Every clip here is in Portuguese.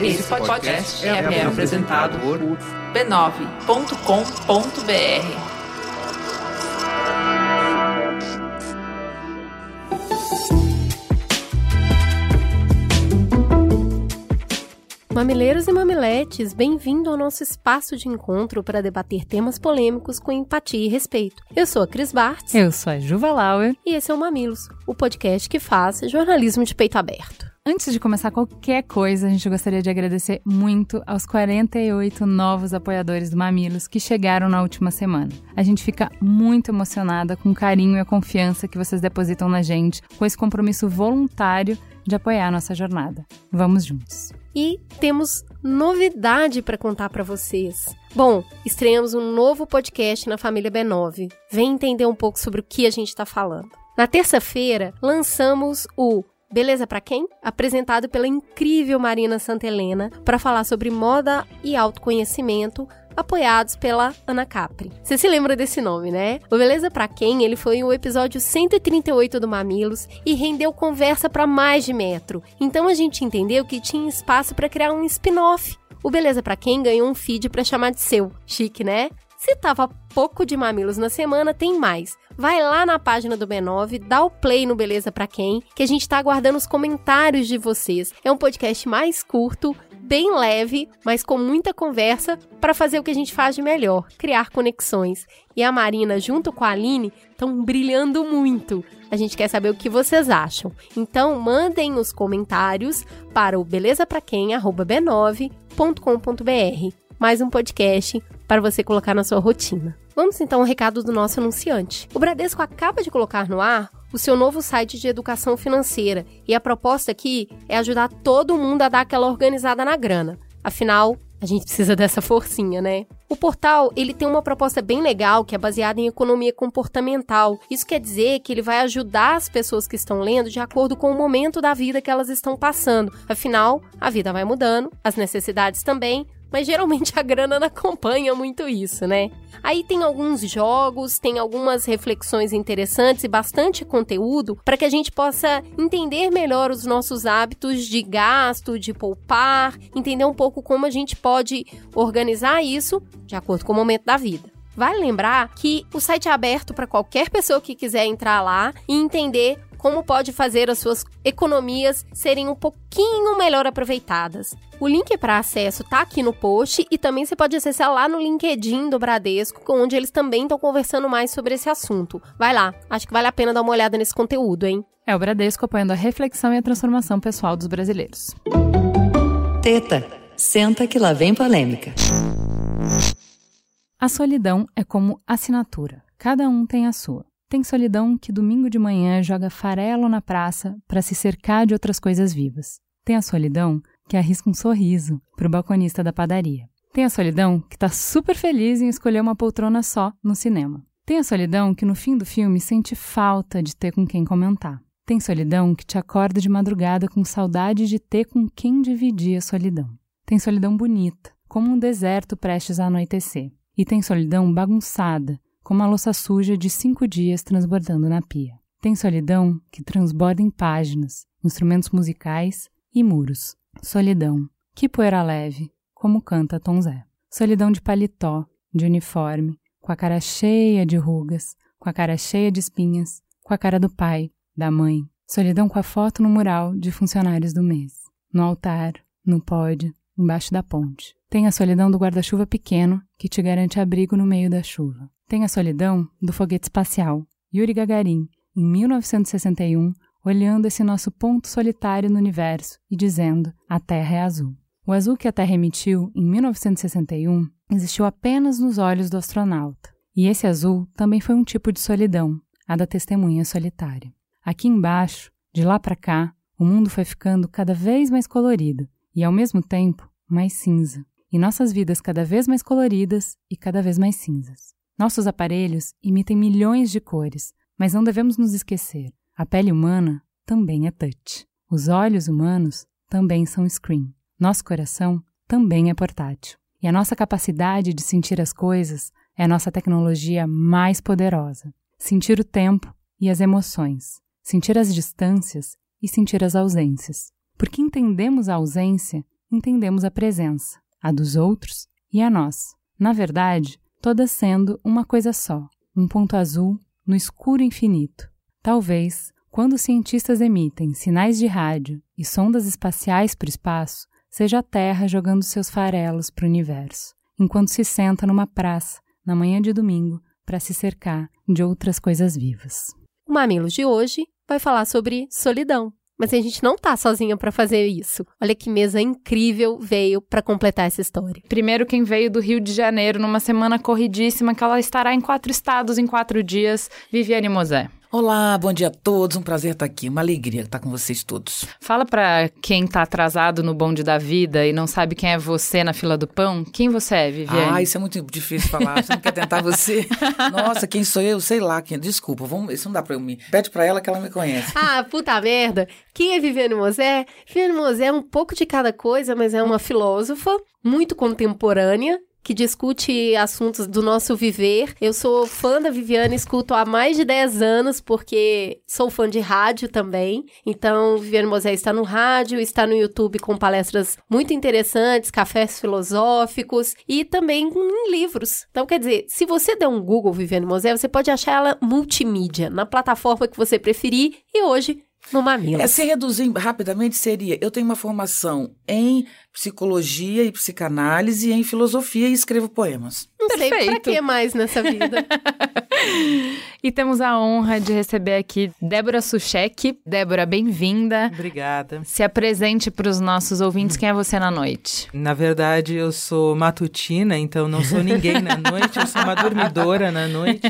Esse podcast é, é apresentado por b9.com.br. Mamileiros e mamiletes, bem-vindo ao nosso espaço de encontro para debater temas polêmicos com empatia e respeito. Eu sou a Cris Bartz. Eu sou a Juva Lauer. E esse é o Mamilos, o podcast que faz jornalismo de peito aberto. Antes de começar qualquer coisa, a gente gostaria de agradecer muito aos 48 novos apoiadores do Mamilos que chegaram na última semana. A gente fica muito emocionada com o carinho e a confiança que vocês depositam na gente, com esse compromisso voluntário de apoiar a nossa jornada. Vamos juntos! e temos novidade para contar para vocês. Bom, estreamos um novo podcast na família B9. Vem entender um pouco sobre o que a gente está falando. Na terça-feira, lançamos o Beleza para quem? Apresentado pela incrível Marina Santelena para falar sobre moda e autoconhecimento apoiados pela Ana Capri. Você se lembra desse nome, né? O Beleza Pra Quem? Ele foi o episódio 138 do Mamilos e rendeu conversa para mais de metro. Então a gente entendeu que tinha espaço para criar um spin-off. O Beleza Pra Quem ganhou um feed para chamar de seu. Chique, né? Se tava pouco de mamilos na semana, tem mais. Vai lá na página do B9, dá o play no Beleza Pra Quem, que a gente tá aguardando os comentários de vocês. É um podcast mais curto, bem leve, mas com muita conversa para fazer o que a gente faz de melhor, criar conexões. E a Marina, junto com a Aline, estão brilhando muito. A gente quer saber o que vocês acham. Então, mandem os comentários para o belezapraquem@b9.com.br. Mais um podcast para você colocar na sua rotina. Vamos então ao recado do nosso anunciante. O Bradesco acaba de colocar no ar o seu novo site de educação financeira. E a proposta aqui é ajudar todo mundo a dar aquela organizada na grana. Afinal, a gente precisa dessa forcinha, né? O portal, ele tem uma proposta bem legal que é baseada em economia comportamental. Isso quer dizer que ele vai ajudar as pessoas que estão lendo de acordo com o momento da vida que elas estão passando. Afinal, a vida vai mudando, as necessidades também, mas geralmente a grana não acompanha muito isso, né? Aí tem alguns jogos, tem algumas reflexões interessantes e bastante conteúdo para que a gente possa entender melhor os nossos hábitos de gasto, de poupar, entender um pouco como a gente pode organizar isso de acordo com o momento da vida. Vale lembrar que o site é aberto para qualquer pessoa que quiser entrar lá e entender como pode fazer as suas economias serem um pouquinho melhor aproveitadas. O link para acesso tá aqui no post e também você pode acessar lá no LinkedIn do Bradesco, onde eles também estão conversando mais sobre esse assunto. Vai lá, acho que vale a pena dar uma olhada nesse conteúdo, hein? É o Bradesco apoiando a reflexão e a transformação pessoal dos brasileiros. Teta, senta que lá vem polêmica. A solidão é como assinatura. Cada um tem a sua. Tem solidão que domingo de manhã joga farelo na praça para se cercar de outras coisas vivas. Tem a solidão que arrisca um sorriso para o balconista da padaria. Tem a solidão que está super feliz em escolher uma poltrona só no cinema. Tem a solidão que no fim do filme sente falta de ter com quem comentar. Tem solidão que te acorda de madrugada com saudade de ter com quem dividir a solidão. Tem solidão bonita, como um deserto prestes a anoitecer. E tem solidão bagunçada, como a louça suja de cinco dias transbordando na pia. Tem solidão que transborda em páginas, instrumentos musicais e muros. Solidão, que poeira leve, como canta Tom Zé. Solidão de paletó, de uniforme, com a cara cheia de rugas, com a cara cheia de espinhas, com a cara do pai, da mãe. Solidão com a foto no mural de funcionários do mês. No altar, no pódio, embaixo da ponte. Tem a solidão do guarda-chuva pequeno, que te garante abrigo no meio da chuva. Tem a solidão do foguete espacial, Yuri Gagarin, em 1961, olhando esse nosso ponto solitário no universo e dizendo: a Terra é azul. O azul que a Terra emitiu em 1961 existiu apenas nos olhos do astronauta. E esse azul também foi um tipo de solidão, a da testemunha solitária. Aqui embaixo, de lá para cá, o mundo foi ficando cada vez mais colorido e, ao mesmo tempo, mais cinza. E nossas vidas cada vez mais coloridas e cada vez mais cinzas. Nossos aparelhos emitem milhões de cores, mas não devemos nos esquecer: a pele humana também é touch. Os olhos humanos também são screen. Nosso coração também é portátil. E a nossa capacidade de sentir as coisas é a nossa tecnologia mais poderosa. Sentir o tempo e as emoções, sentir as distâncias e sentir as ausências. Porque entendemos a ausência, entendemos a presença, a dos outros e a nós. Na verdade, todas sendo uma coisa só, um ponto azul no escuro infinito. Talvez, quando cientistas emitem sinais de rádio e sondas espaciais para o espaço, seja a Terra jogando seus farelos para o universo, enquanto se senta numa praça, na manhã de domingo, para se cercar de outras coisas vivas. O Mamilos de hoje vai falar sobre solidão. Mas a gente não tá sozinha para fazer isso. Olha que mesa incrível veio para completar essa história. Primeiro quem veio do Rio de Janeiro numa semana corridíssima que ela estará em quatro estados em quatro dias, Viviane Mosé. Olá, bom dia a todos. Um prazer estar aqui. Uma alegria estar com vocês todos. Fala para quem tá atrasado no bonde da vida e não sabe quem é você na fila do pão. Quem você é, Viviane? Ah, isso é muito difícil falar. Você não quer tentar você? Nossa, quem sou eu? Sei lá. Quem... Desculpa, vamos... isso não dá para eu me... Pede para ela que ela me conhece. Ah, puta merda. Quem é Viviane Mosé? Viviane Mosé é um pouco de cada coisa, mas é uma filósofa muito contemporânea que discute assuntos do nosso viver. Eu sou fã da Viviane, escuto há mais de 10 anos, porque sou fã de rádio também. Então, Viviane Mosé está no rádio, está no YouTube com palestras muito interessantes, cafés filosóficos e também em livros. Então, quer dizer, se você der um Google Viviane Mosé, você pode achar ela multimídia, na plataforma que você preferir. E hoje, no Mamilo. É, se reduzir rapidamente, seria: eu tenho uma formação em psicologia e psicanálise e em filosofia e escrevo poemas. Não Perfeito. sei pra que mais nessa vida. e temos a honra de receber aqui Débora Suchek. Débora, bem-vinda. Obrigada. Se apresente para os nossos ouvintes. Quem é você na noite? Na verdade, eu sou matutina, então não sou ninguém na noite. Eu sou uma dormidora na noite.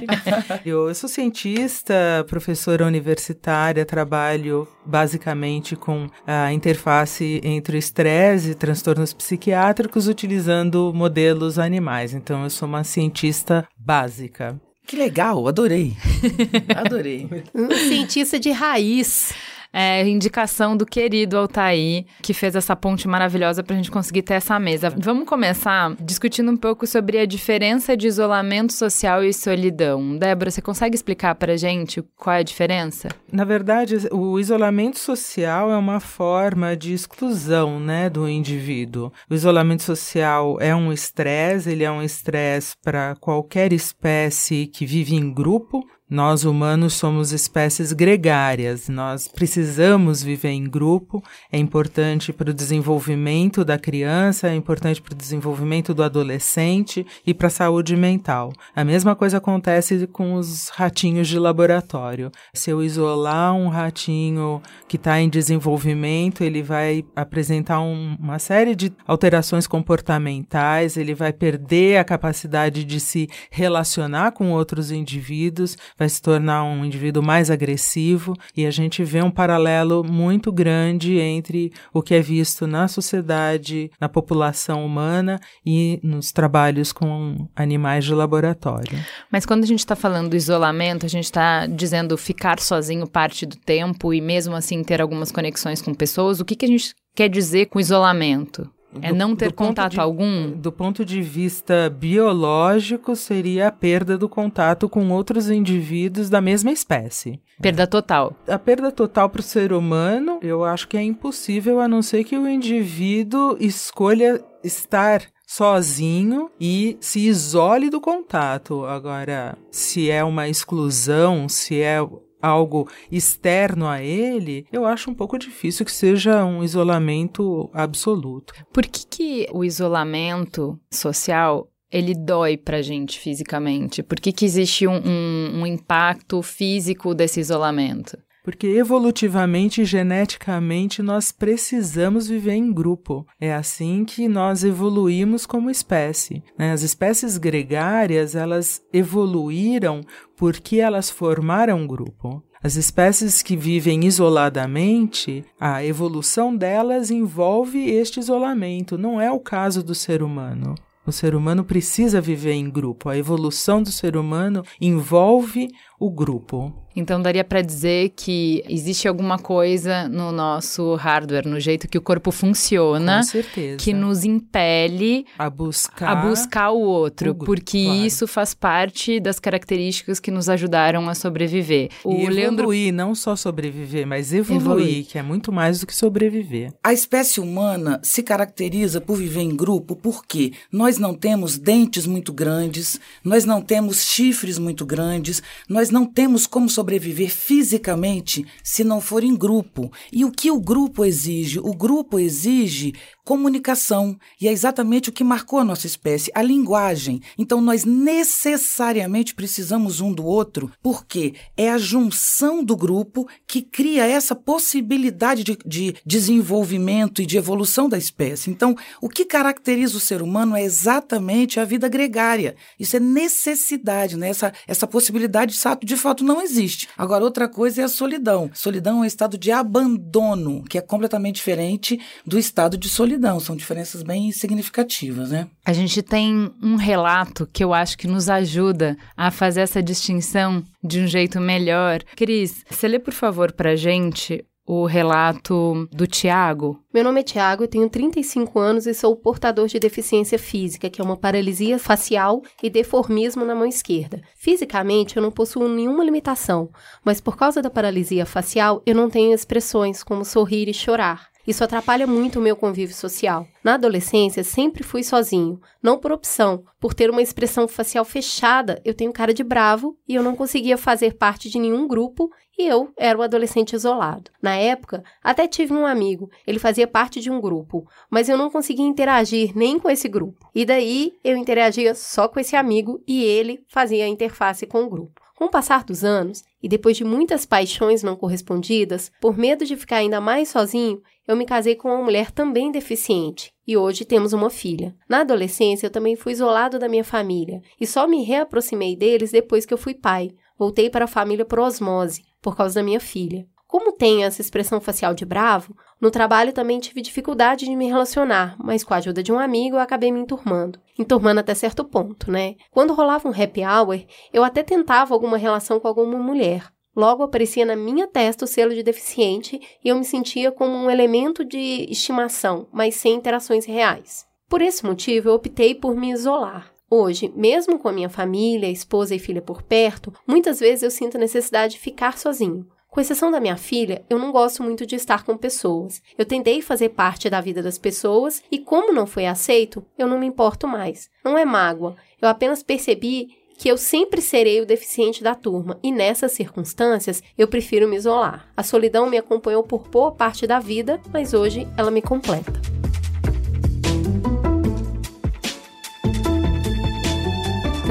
Eu sou cientista, professora universitária, trabalho basicamente com a interface entre o estresse e transtornos psiquiátricos utilizando modelos animais. Então, eu sou uma cientista básica. Que legal, adorei. adorei. Um cientista de raiz é, indicação do querido Altair, que fez essa ponte maravilhosa para a gente conseguir ter essa mesa. Vamos começar discutindo um pouco sobre a diferença de isolamento social e solidão. Débora, você consegue explicar para gente qual é a diferença? Na verdade, o isolamento social é uma forma de exclusão né, do indivíduo. O isolamento social é um estresse, ele é um estresse para qualquer espécie que vive em grupo, nós humanos somos espécies gregárias, nós precisamos viver em grupo, é importante para o desenvolvimento da criança, é importante para o desenvolvimento do adolescente e para a saúde mental. A mesma coisa acontece com os ratinhos de laboratório. Se eu isolar um ratinho que está em desenvolvimento, ele vai apresentar um, uma série de alterações comportamentais, ele vai perder a capacidade de se relacionar com outros indivíduos vai se tornar um indivíduo mais agressivo e a gente vê um paralelo muito grande entre o que é visto na sociedade, na população humana e nos trabalhos com animais de laboratório. Mas quando a gente está falando do isolamento, a gente está dizendo ficar sozinho parte do tempo e mesmo assim ter algumas conexões com pessoas. O que, que a gente quer dizer com isolamento? É do, não ter contato de, algum? Do ponto de vista biológico, seria a perda do contato com outros indivíduos da mesma espécie. Perda total. A perda total para o ser humano, eu acho que é impossível, a não ser que o indivíduo escolha estar sozinho e se isole do contato. Agora, se é uma exclusão, se é algo externo a ele, eu acho um pouco difícil que seja um isolamento absoluto. Por que, que o isolamento social ele dói pra gente fisicamente? Por que, que existe um, um, um impacto físico desse isolamento? Porque evolutivamente e geneticamente nós precisamos viver em grupo. É assim que nós evoluímos como espécie. Né? As espécies gregárias elas evoluíram porque elas formaram um grupo. As espécies que vivem isoladamente, a evolução delas envolve este isolamento. Não é o caso do ser humano. O ser humano precisa viver em grupo. A evolução do ser humano envolve o grupo. Então daria para dizer que existe alguma coisa no nosso hardware, no jeito que o corpo funciona, Com certeza. que nos impele a buscar, a buscar o outro, o grupo, porque claro. isso faz parte das características que nos ajudaram a sobreviver. O e Leandro evoluir, não só sobreviver, mas evoluir, Evoluir. que é muito mais do que sobreviver. A espécie humana se caracteriza por viver em grupo porque nós não temos dentes muito grandes, nós não temos chifres muito grandes, nós não temos como sobreviver fisicamente se não for em grupo. E o que o grupo exige? O grupo exige comunicação. E é exatamente o que marcou a nossa espécie, a linguagem. Então nós necessariamente precisamos um do outro, porque é a junção do grupo que cria essa possibilidade de, de desenvolvimento e de evolução da espécie. Então, o que caracteriza o ser humano é exatamente a vida gregária. Isso é necessidade, né? Essa, essa possibilidade de fato, de fato não existe. Agora, outra coisa é a solidão. Solidão é um estado de abandono, que é completamente diferente do estado de solidão. São diferenças bem significativas, né? A gente tem um relato que eu acho que nos ajuda a fazer essa distinção de um jeito melhor. Cris, você lê, por favor, pra gente o relato do Tiago? Meu nome é Tiago, eu tenho 35 anos e sou portador de deficiência física, que é uma paralisia facial e deformismo na mão esquerda. Fisicamente, eu não possuo nenhuma limitação, mas por causa da paralisia facial, eu não tenho expressões como sorrir e chorar. Isso atrapalha muito o meu convívio social. Na adolescência, sempre fui sozinho, não por opção. Por ter uma expressão facial fechada, eu tenho cara de bravo e eu não conseguia fazer parte de nenhum grupo e eu era o adolescente isolado. Na época, até tive um amigo, ele fazia parte de um grupo, mas eu não conseguia interagir nem com esse grupo. E daí eu interagia só com esse amigo e ele fazia a interface com o grupo. Com o passar dos anos, e depois de muitas paixões não correspondidas, por medo de ficar ainda mais sozinho, eu me casei com uma mulher também deficiente e hoje temos uma filha. Na adolescência, eu também fui isolado da minha família e só me reaproximei deles depois que eu fui pai. Voltei para a família por osmose, por causa da minha filha. Como tenho essa expressão facial de bravo, no trabalho também tive dificuldade de me relacionar, mas com a ajuda de um amigo eu acabei me enturmando. Enturmando até certo ponto, né? Quando rolava um happy hour, eu até tentava alguma relação com alguma mulher. Logo aparecia na minha testa o selo de deficiente e eu me sentia como um elemento de estimação, mas sem interações reais. Por esse motivo, eu optei por me isolar. Hoje, mesmo com a minha família, esposa e filha por perto, muitas vezes eu sinto a necessidade de ficar sozinho. Com exceção da minha filha, eu não gosto muito de estar com pessoas. Eu tentei fazer parte da vida das pessoas e, como não foi aceito, eu não me importo mais. Não é mágoa, eu apenas percebi que eu sempre serei o deficiente da turma e nessas circunstâncias eu prefiro me isolar. A solidão me acompanhou por boa parte da vida, mas hoje ela me completa.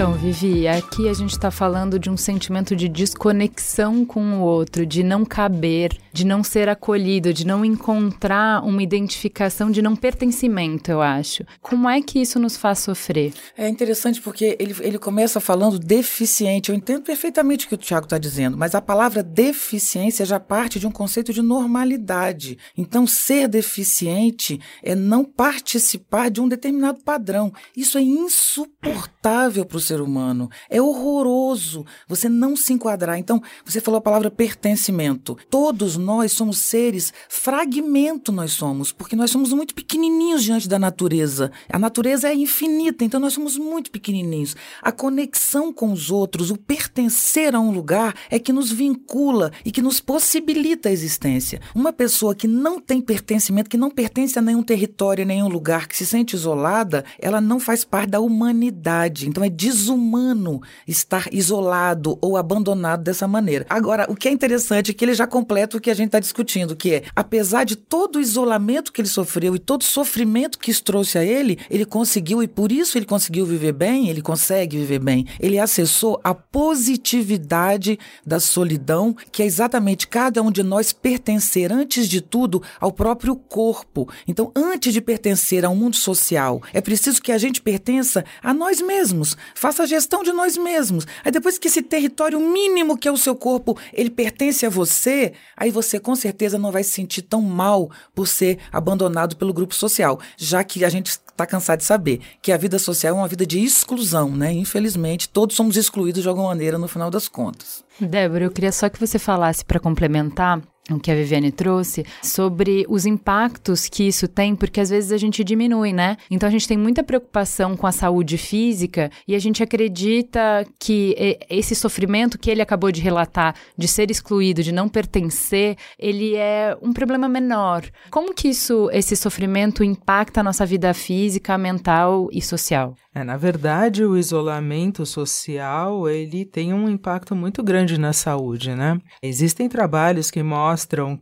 Então, Vivi, aqui a gente está falando de um sentimento de desconexão com o outro, de não caber, de não ser acolhido, de não encontrar uma identificação, de não pertencimento, eu acho. Como é que isso nos faz sofrer? É interessante porque ele, ele começa falando deficiente. Eu entendo perfeitamente o que o Tiago está dizendo, mas a palavra deficiência já parte de um conceito de normalidade. Então, ser deficiente é não participar de um determinado padrão. Isso é insuportável para o ser humano. É horroroso você não se enquadrar. Então, você falou a palavra pertencimento. Todos nós somos seres, fragmento nós somos, porque nós somos muito pequenininhos diante da natureza. A natureza é infinita, então nós somos muito pequenininhos. A conexão com os outros, o pertencer a um lugar é que nos vincula e que nos possibilita a existência. Uma pessoa que não tem pertencimento, que não pertence a nenhum território, nenhum lugar, que se sente isolada, ela não faz parte da humanidade. Então é desumano estar isolado ou abandonado dessa maneira. Agora, o que é interessante é que ele já completa o que a gente está discutindo, que é, apesar de todo o isolamento que ele sofreu e todo o sofrimento que isso trouxe a ele, ele conseguiu, e por isso ele conseguiu viver bem, ele consegue viver bem. Ele acessou a positividade da solidão, que é exatamente cada um de nós pertencer, antes de tudo, ao próprio corpo. Então, antes de pertencer a um mundo social, é preciso que a gente pertença a nós mesmos, faça a gestão de nós mesmos. Aí depois que esse território mínimo que é o seu corpo, ele pertence a você, aí você você com certeza não vai se sentir tão mal por ser abandonado pelo grupo social, já que a gente está cansado de saber que a vida social é uma vida de exclusão, né? Infelizmente, todos somos excluídos de alguma maneira no final das contas. Débora, eu queria só que você falasse para complementar o que a Viviane trouxe, sobre os impactos que isso tem, porque às vezes a gente diminui, né? Então a gente tem muita preocupação com a saúde física e a gente acredita que esse sofrimento que ele acabou de relatar, de ser excluído, de não pertencer, ele é um problema menor. Como que isso, esse sofrimento impacta a nossa vida física, mental e social? É, na verdade, o isolamento social, ele tem um impacto muito grande na saúde, né? Existem trabalhos que mostram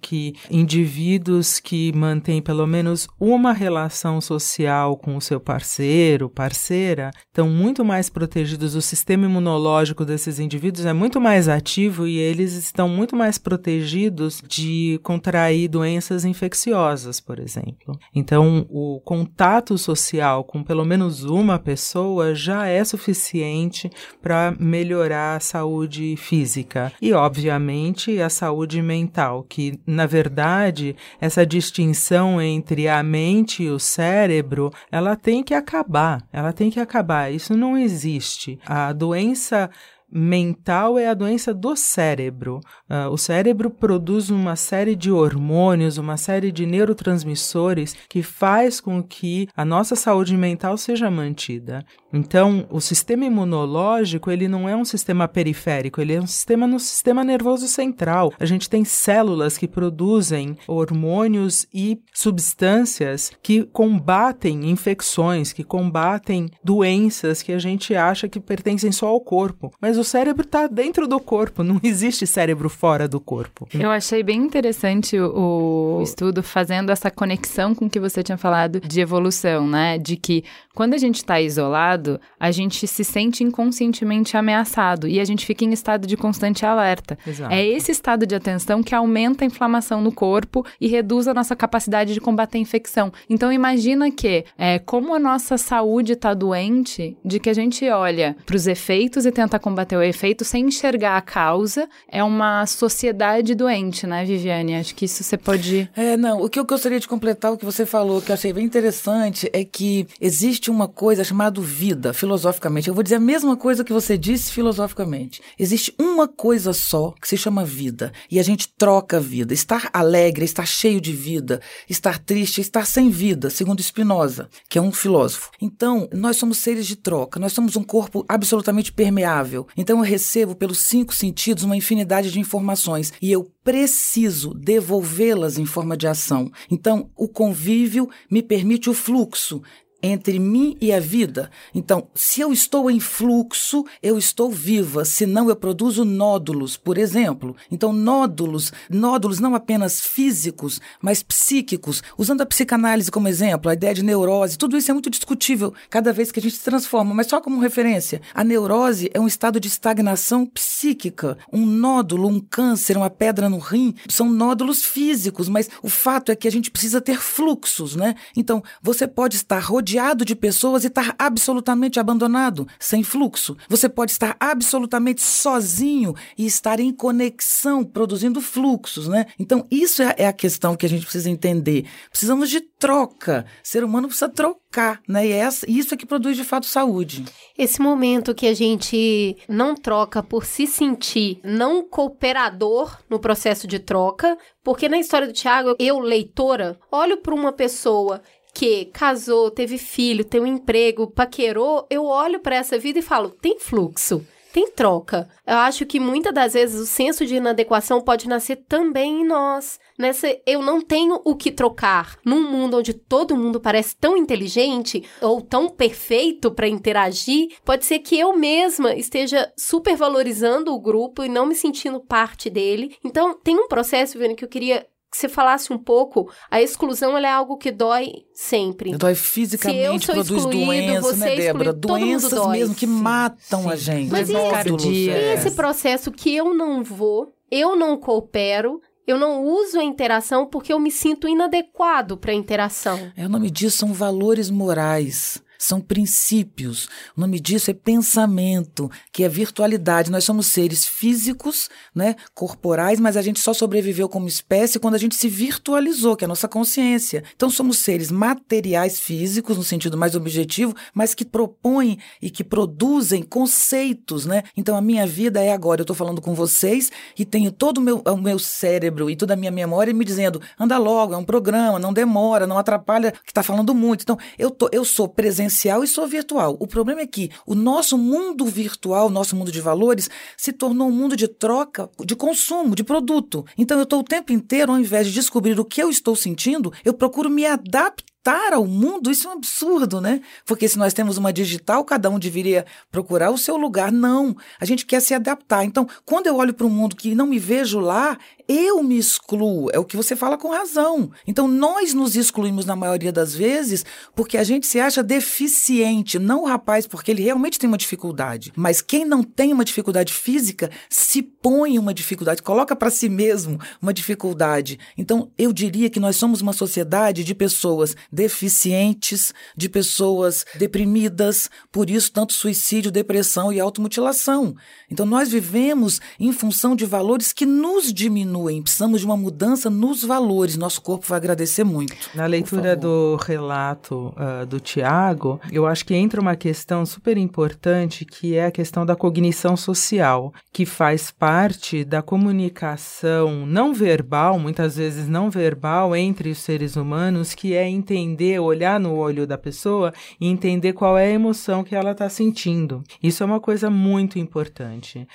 que indivíduos que mantêm pelo menos uma relação social com o seu parceiro, parceira, estão muito mais protegidos, o sistema imunológico desses indivíduos é muito mais ativo e eles estão muito mais protegidos de contrair doenças infecciosas, por exemplo. Então, o contato social com pelo menos uma pessoa já é suficiente para melhorar a saúde física e, obviamente, a saúde mental, que, na verdade, essa distinção entre a mente e o cérebro, ela tem que acabar, ela tem que acabar. Isso não existe. A doença mental é a doença do cérebro. Uh, o cérebro produz uma série de hormônios, uma série de neurotransmissores que faz com que a nossa saúde mental seja mantida. Então, o sistema imunológico, ele não é um sistema periférico, ele é um sistema no sistema nervoso central. A gente tem células que produzem hormônios e substâncias que combatem infecções, que combatem doenças que a gente acha que pertencem só ao corpo. Mas o cérebro está dentro do corpo, não existe cérebro fora do corpo. Eu achei bem interessante o, estudo fazendo essa conexão com o que você tinha falado de evolução, né? De que quando a gente está isolado, a gente se sente inconscientemente ameaçado e a gente fica em estado de constante alerta. Exato. É esse estado de atenção que aumenta a inflamação no corpo e reduz a nossa capacidade de combater a infecção. Então imagina que, é, como a nossa saúde está doente, de que a gente olha para os efeitos e tenta combater o efeito sem enxergar a causa é uma sociedade doente, né, Viviane? Acho que isso você pode. É, não. O que eu gostaria de completar, o que você falou, que eu achei bem interessante, é que existe uma coisa chamada vida, filosoficamente. Eu vou dizer a mesma coisa que você disse filosoficamente. Existe uma coisa só que se chama vida. E a gente troca a vida. Estar alegre, estar cheio de vida. Estar triste, estar sem vida, segundo Spinoza, que é um filósofo. Então, nós somos seres de troca. Nós somos um corpo absolutamente permeável. Então eu recebo pelos cinco sentidos uma infinidade de informações e eu preciso devolvê-las em forma de ação. Então o convívio me permite o fluxo entre mim e a vida. Então, se eu estou em fluxo, eu estou viva, senão eu produzo nódulos, por exemplo. Então, nódulos, nódulos não apenas físicos, mas psíquicos. Usando a psicanálise como exemplo, a ideia de neurose, tudo isso é muito discutível cada vez que a gente se transforma, mas só como referência. A neurose é um estado de estagnação psíquica. Um nódulo, um câncer, uma pedra no rim, são nódulos físicos, mas o fato é que a gente precisa ter fluxos, né? Então, você pode estar rodeado rodeado de pessoas e estar absolutamente abandonado, sem fluxo. Você pode estar absolutamente sozinho e estar em conexão, produzindo fluxos, né? Então, isso é, é a questão que a gente precisa entender. Precisamos de troca. O ser humano precisa trocar, né? E essa, isso é que produz de fato saúde. Esse momento que a gente não troca por se sentir não cooperador no processo de troca, porque na história do Tiago, eu, leitora, olho para uma pessoa que casou, teve filho, tem um emprego, paquerou, eu olho para essa vida e falo: tem fluxo. Tem troca. Eu acho que muitas das vezes o senso de inadequação pode nascer também em nós. Nessa eu não tenho o que trocar. Num mundo onde todo mundo parece tão inteligente ou tão perfeito para interagir, pode ser que eu mesma esteja supervalorizando o grupo e não me sentindo parte dele. Então, tem um processo, Viviane, que eu queria que você falasse um pouco, a exclusão é algo que dói sempre. Dói fisicamente, produz doenças, né, Débora? Doenças mesmo que matam sim. a gente. Mas e esse, e esse processo que eu não vou, eu não coopero, eu não uso a interação porque eu me sinto inadequado para a interação. É, o nome disso são valores morais. São princípios. O nome disso é pensamento, que é virtualidade. Nós somos seres físicos, né, corporais, mas a gente só sobreviveu como espécie quando a gente se virtualizou, que é a nossa consciência. Então somos seres materiais físicos no sentido mais objetivo, mas que propõem e que produzem conceitos, né? Então a minha vida é agora, eu estou falando com vocês e tenho todo o meu, o meu cérebro e toda a minha memória me dizendo: anda logo, é um programa, não demora, não atrapalha, que está falando muito. Então, eu, tô, eu sou presencial e sou virtual. O problema é que o nosso mundo virtual, nosso mundo de valores, se tornou um mundo de troca, de consumo, de produto. Então, eu estou o tempo inteiro, ao invés de descobrir o que eu estou sentindo, eu procuro me adaptar adaptar ao mundo, isso é um absurdo, né? Porque se nós temos uma digital, cada um deveria procurar o seu lugar. Não, a gente quer se adaptar. Então, quando eu olho para um mundo que não me vejo lá, eu me excluo. É o que você fala com razão. Então, nós nos excluímos na maioria das vezes porque a gente se acha deficiente. Não o rapaz, porque ele realmente tem uma dificuldade. Mas quem não tem uma dificuldade física se põe uma dificuldade, coloca para si mesmo uma dificuldade. Então, eu diria que nós somos uma sociedade de pessoas deficientes, de pessoas deprimidas, por isso tanto suicídio, depressão e automutilação. Então nós vivemos em função de valores que nos diminuem. Precisamos de uma mudança nos valores. Nosso corpo vai agradecer muito. Na leitura do relato uh, do Tiago, eu acho que entra uma questão super importante que é a questão da cognição social, que faz parte da comunicação não verbal, muitas vezes não verbal, entre os seres humanos, que é entender, olhar no olho da pessoa e entender qual é a emoção que ela está sentindo. Isso é uma coisa muito importante?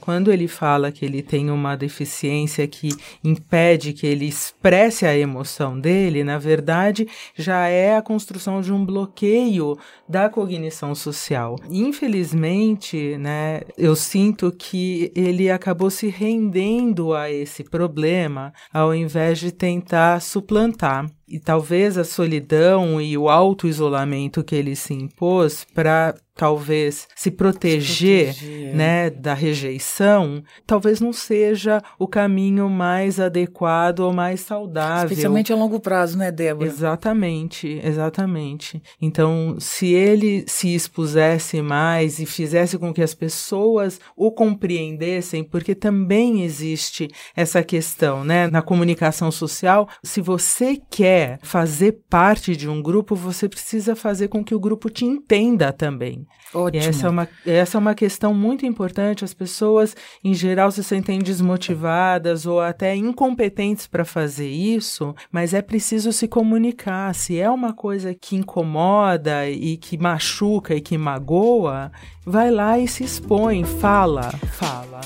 Quando ele fala que ele tem uma deficiência que impede que ele expresse a emoção dele, na verdade, já é a construção de um bloqueio da cognição social. Infelizmente, né, eu sinto que ele acabou se rendendo a esse problema ao invés de tentar suplantar e talvez a solidão e o auto-isolamento que ele se impôs para talvez se proteger, se proteger, né, da rejeição, talvez não seja o caminho mais adequado ou mais saudável. Especialmente a longo prazo, né, Débora? Exatamente, exatamente. Então, se ele se expusesse mais e fizesse com que as pessoas o compreendessem, porque também existe essa questão, né, na comunicação social, se você quer fazer parte de um grupo, você precisa fazer com que o grupo te entenda também. Ótimo. E essa é uma, essa é uma questão muito importante. As pessoas, em geral, se sentem desmotivadas ou até incompetentes para fazer isso, mas é preciso se comunicar. Se é uma coisa que incomoda e que machuca e que magoa, vai lá e se expõe, fala, fala.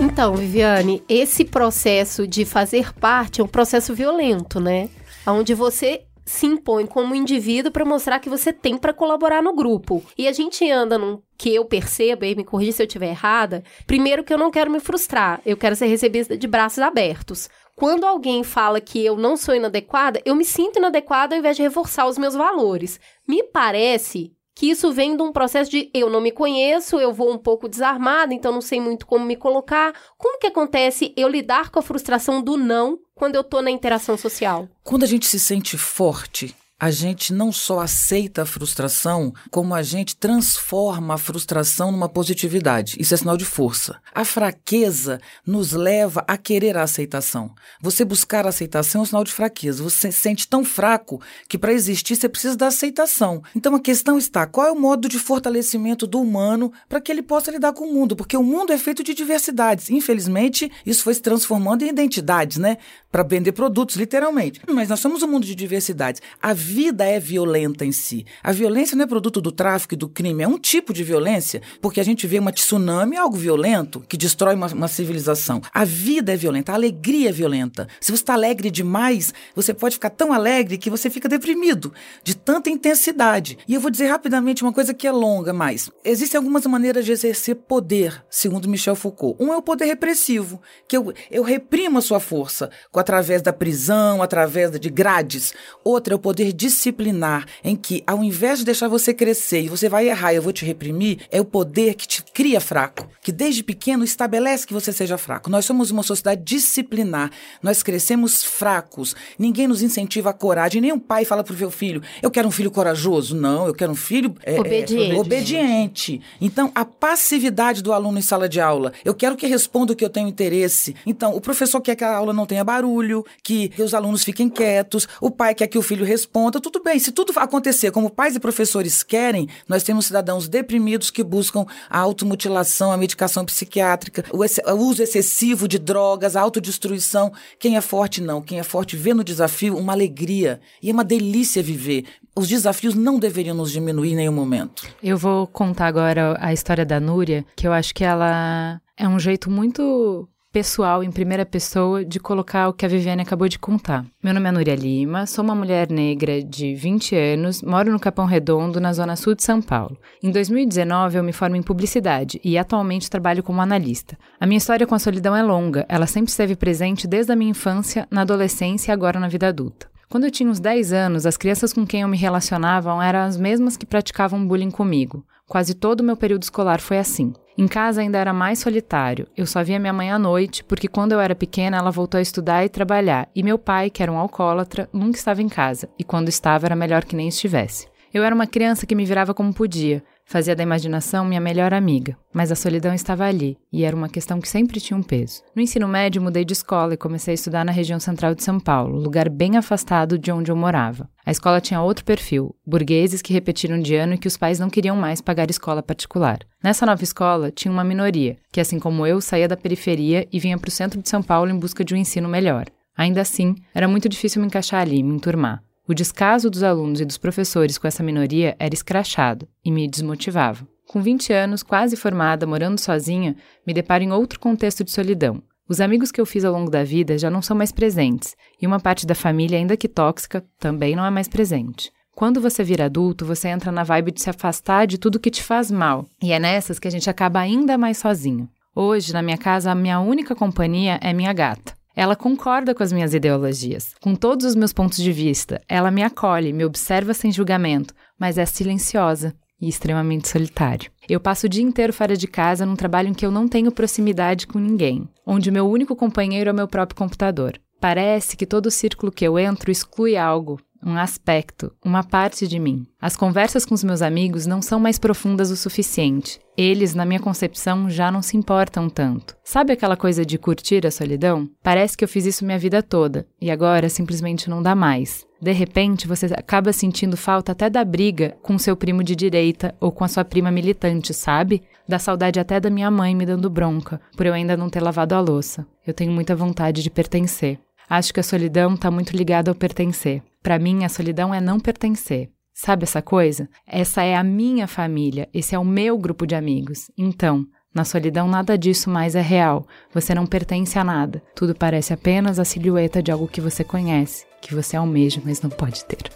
Então, Viviane, esse processo de fazer parte é um processo violento, né? Onde você se impõe como indivíduo para mostrar que você tem para colaborar no grupo. E a gente anda num que eu perceba, e me corrija se eu estiver errada, primeiro que eu não quero me frustrar, eu quero ser recebida de braços abertos. Quando alguém fala que eu não sou inadequada, eu me sinto inadequada ao invés de reforçar os meus valores. Me parece que isso vem de um processo de eu não me conheço, eu vou um pouco desarmada, então não sei muito como me colocar. Como que acontece eu lidar com a frustração do não quando eu tô na interação social? Quando a gente se sente forte, a gente não só aceita a frustração, como a gente transforma a frustração numa positividade. Isso é sinal de força. A fraqueza nos leva a querer a aceitação. Você buscar a aceitação é um sinal de fraqueza. Você se sente tão fraco que para existir você precisa da aceitação. Então a questão está: qual é o modo de fortalecimento do humano para que ele possa lidar com o mundo? Porque o mundo é feito de diversidades. Infelizmente, isso foi se transformando em identidades, né? Para vender produtos, literalmente. Mas nós somos um mundo de diversidades. A vida é violenta em si. A violência não é produto do tráfico e do crime, é um tipo de violência, porque a gente vê uma tsunami, algo violento, que destrói uma, uma civilização. A vida é violenta, a alegria é violenta. Se você está alegre demais, você pode ficar tão alegre que você fica deprimido, de tanta intensidade. E eu vou dizer rapidamente uma coisa que é longa, mas existem algumas maneiras de exercer poder, segundo Michel Foucault. Um é o poder repressivo, que eu, eu reprimo a sua força, através da prisão, através de grades. Outro é o poder disciplinar em que, ao invés de deixar você crescer e você vai errar e eu vou te reprimir, é o poder que te cria fraco, que desde pequeno estabelece que você seja fraco. Nós somos uma sociedade disciplinar, nós crescemos fracos, ninguém nos incentiva a coragem, nenhum pai fala pro seu filho, eu quero um filho corajoso. Não, eu quero um filho é, obediente. É, obediente. Então, a passividade do aluno em sala de aula, eu quero que responda o que eu tenho interesse. Então, o professor quer que a aula não tenha barulho, que, que os alunos fiquem quietos, o pai quer que o filho responda, tudo bem. Se tudo acontecer como pais e professores querem, nós temos cidadãos deprimidos que buscam a automutilação, a medicação psiquiátrica, o, o uso excessivo de drogas, a autodestruição. Quem é forte, não. Quem é forte vê no desafio uma alegria. E é uma delícia viver os desafios não deveriam nos diminuir em nenhum momento. Eu vou contar agora a história da Núria, que eu acho que ela é um jeito muito pessoal, em primeira pessoa, de colocar o que a Viviane acabou de contar. Meu nome é Núria Lima, sou uma mulher negra de 20 anos, moro no Capão Redondo, na zona sul de São Paulo. Em 2019, eu me formo em publicidade e atualmente trabalho como analista. A minha história com a solidão é longa, ela sempre esteve presente desde a minha infância, na adolescência e agora na vida adulta. Quando eu tinha uns 10 anos, as crianças com quem eu me relacionava eram as mesmas que praticavam bullying comigo. Quase todo o meu período escolar foi assim. Em casa ainda era mais solitário. Eu só via minha mãe à noite, porque quando eu era pequena ela voltou a estudar e trabalhar, e meu pai, que era um alcoólatra, nunca estava em casa, e quando estava era melhor que nem estivesse. Eu era uma criança que me virava como podia, Fazia da imaginação minha melhor amiga, mas a solidão estava ali e era uma questão que sempre tinha um peso. No ensino médio, mudei de escola e comecei a estudar na região central de São Paulo, lugar bem afastado de onde eu morava. A escola tinha outro perfil, burgueses que repetiram de ano e que os pais não queriam mais pagar escola particular. Nessa nova escola, tinha uma minoria, que assim como eu, saía da periferia e vinha para o centro de São Paulo em busca de um ensino melhor. Ainda assim, era muito difícil me encaixar ali, me enturmar. O descaso dos alunos e dos professores com essa minoria era escrachado e me desmotivava. Com 20 anos, quase formada, morando sozinha, me deparo em outro contexto de solidão. Os amigos que eu fiz ao longo da vida já não são mais presentes, e uma parte da família, ainda que tóxica, também não é mais presente. Quando você vira adulto, você entra na vibe de se afastar de tudo que te faz mal, e é nessas que a gente acaba ainda mais sozinho. Hoje, na minha casa, a minha única companhia é minha gata. Ela concorda com as minhas ideologias, com todos os meus pontos de vista. Ela me acolhe, me observa sem julgamento, mas é silenciosa e extremamente solitário. Eu passo o dia inteiro fora de casa num trabalho em que eu não tenho proximidade com ninguém, onde meu único companheiro é o meu próprio computador. Parece que todo círculo que eu entro exclui algo, um aspecto, uma parte de mim. As conversas com os meus amigos não são mais profundas o suficiente. Eles, na minha concepção, já não se importam tanto. Sabe aquela coisa de curtir a solidão? Parece que eu fiz isso minha vida toda e agora simplesmente não dá mais. De repente, você acaba sentindo falta até da briga com seu primo de direita ou com a sua prima militante, sabe? Da saudade até da minha mãe me dando bronca por eu ainda não ter lavado a louça. Eu tenho muita vontade de pertencer. Acho que a solidão está muito ligada ao pertencer. Para mim, a solidão é não pertencer. Sabe essa coisa? Essa é a minha família, esse é o meu grupo de amigos. Então, na solidão, nada disso mais é real. Você não pertence a nada. Tudo parece apenas a silhueta de algo que você conhece, que você almeja, mas não pode ter.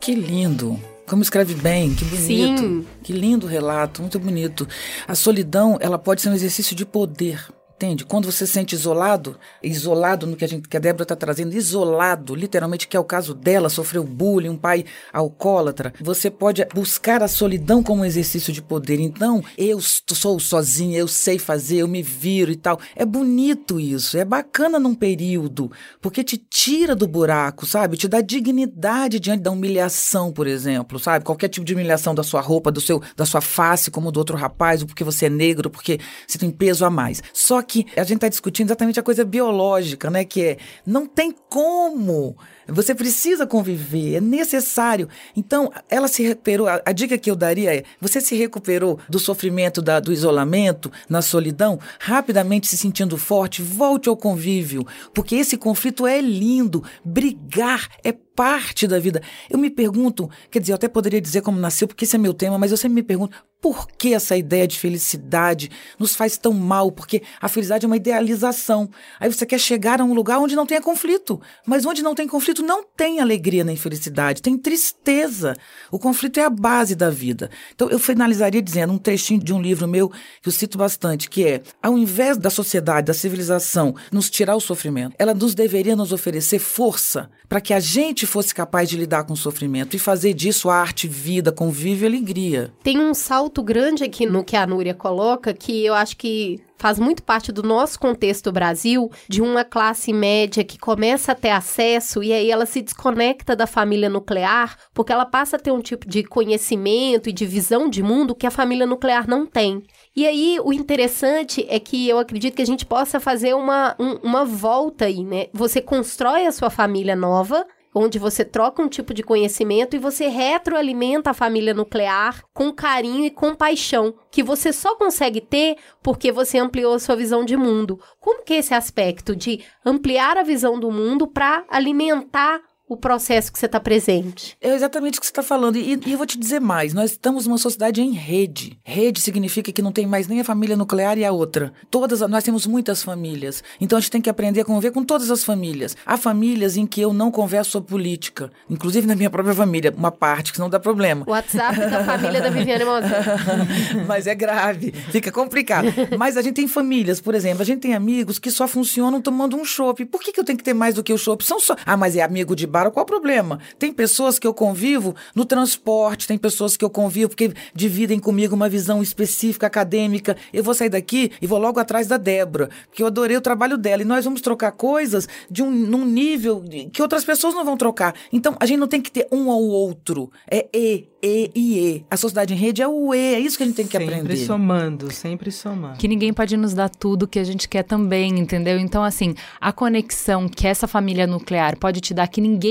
Que lindo! Como escreve bem, que bonito. Sim. Que lindo relato, muito bonito. A solidão, ela pode ser um exercício de poder. Entende? Quando você se sente isolado, isolado no que a, gente, que a Débora está trazendo, isolado, literalmente, que é o caso dela, sofreu bullying, um pai alcoólatra, você pode buscar a solidão como um exercício de poder. Então, eu sou sozinha, eu sei fazer, eu me viro e tal. É bonito isso, é bacana num período, porque te tira do buraco, sabe? Te dá dignidade diante da humilhação, por exemplo, sabe? Qualquer tipo de humilhação da sua roupa, do seu, da sua face, como do outro rapaz, ou porque você é negro, porque você tem peso a mais. Só que a gente está discutindo exatamente a coisa biológica, né? Que é não tem como. Você precisa conviver, é necessário. Então, ela se recuperou. A, a dica que eu daria é: você se recuperou do sofrimento, da, do isolamento, na solidão, rapidamente se sentindo forte, volte ao convívio, porque esse conflito é lindo. Brigar é parte da vida. Eu me pergunto, quer dizer, eu até poderia dizer como nasceu, porque esse é meu tema, mas eu sempre me pergunto por que essa ideia de felicidade nos faz tão mal? Porque a felicidade é uma idealização. Aí você quer chegar a um lugar onde não tenha conflito. Mas onde não tem conflito, conflito não tem alegria nem felicidade, tem tristeza. O conflito é a base da vida. Então, eu finalizaria dizendo um trechinho de um livro meu que eu cito bastante, que é: ao invés da sociedade, da civilização, nos tirar o sofrimento, ela nos deveria nos oferecer força para que a gente fosse capaz de lidar com o sofrimento e fazer disso arte, vida, convívio e alegria. Tem um salto grande aqui no que a Núria coloca, que eu acho que faz muito parte do nosso contexto Brasil, de uma classe média que começa a ter acesso e aí ela se desconecta da família nuclear, porque ela passa a ter um tipo de conhecimento e de visão de mundo que a família nuclear não tem. E aí, o interessante é que eu acredito que a gente possa fazer uma, um, uma volta aí, né? Você constrói a sua família nova, onde você troca um tipo de conhecimento e você retroalimenta a família nuclear com carinho e compaixão, que você só consegue ter porque você ampliou a sua visão de mundo. Como que é esse aspecto de ampliar a visão do mundo para alimentar o processo que você está presente. É exatamente o que você está falando. E, e, eu vou te dizer mais: nós estamos numa sociedade em rede. Rede significa que não tem mais nem a família nuclear e a outra. Todas, nós temos muitas famílias. Então a gente tem que aprender a conviver com todas as famílias. Há famílias em que eu não converso sobre política, inclusive na minha própria família, uma parte, que não dá problema. O WhatsApp da família da Viviane Moser. Mas é grave, fica complicado. Mas a gente tem famílias, por exemplo, a gente tem amigos que só funcionam tomando um chopp. Por que, que eu tenho que ter mais do que o chopp? São só. Ah, mas é amigo de qual o problema? Tem pessoas que eu convivo no transporte, tem pessoas que eu convivo porque dividem comigo uma visão específica, acadêmica. Eu vou sair daqui e vou logo atrás da Débora, porque eu adorei o trabalho dela. E nós vamos trocar coisas de um num nível que outras pessoas não vão trocar. Então, a gente não tem que ter um ou outro. É E, E e E. A sociedade em rede é o E, é isso que a gente tem que sempre aprender. Sempre somando, sempre somando. Que ninguém pode nos dar tudo que a gente quer também, entendeu? Então, assim, a conexão que essa família nuclear pode te dar que ninguém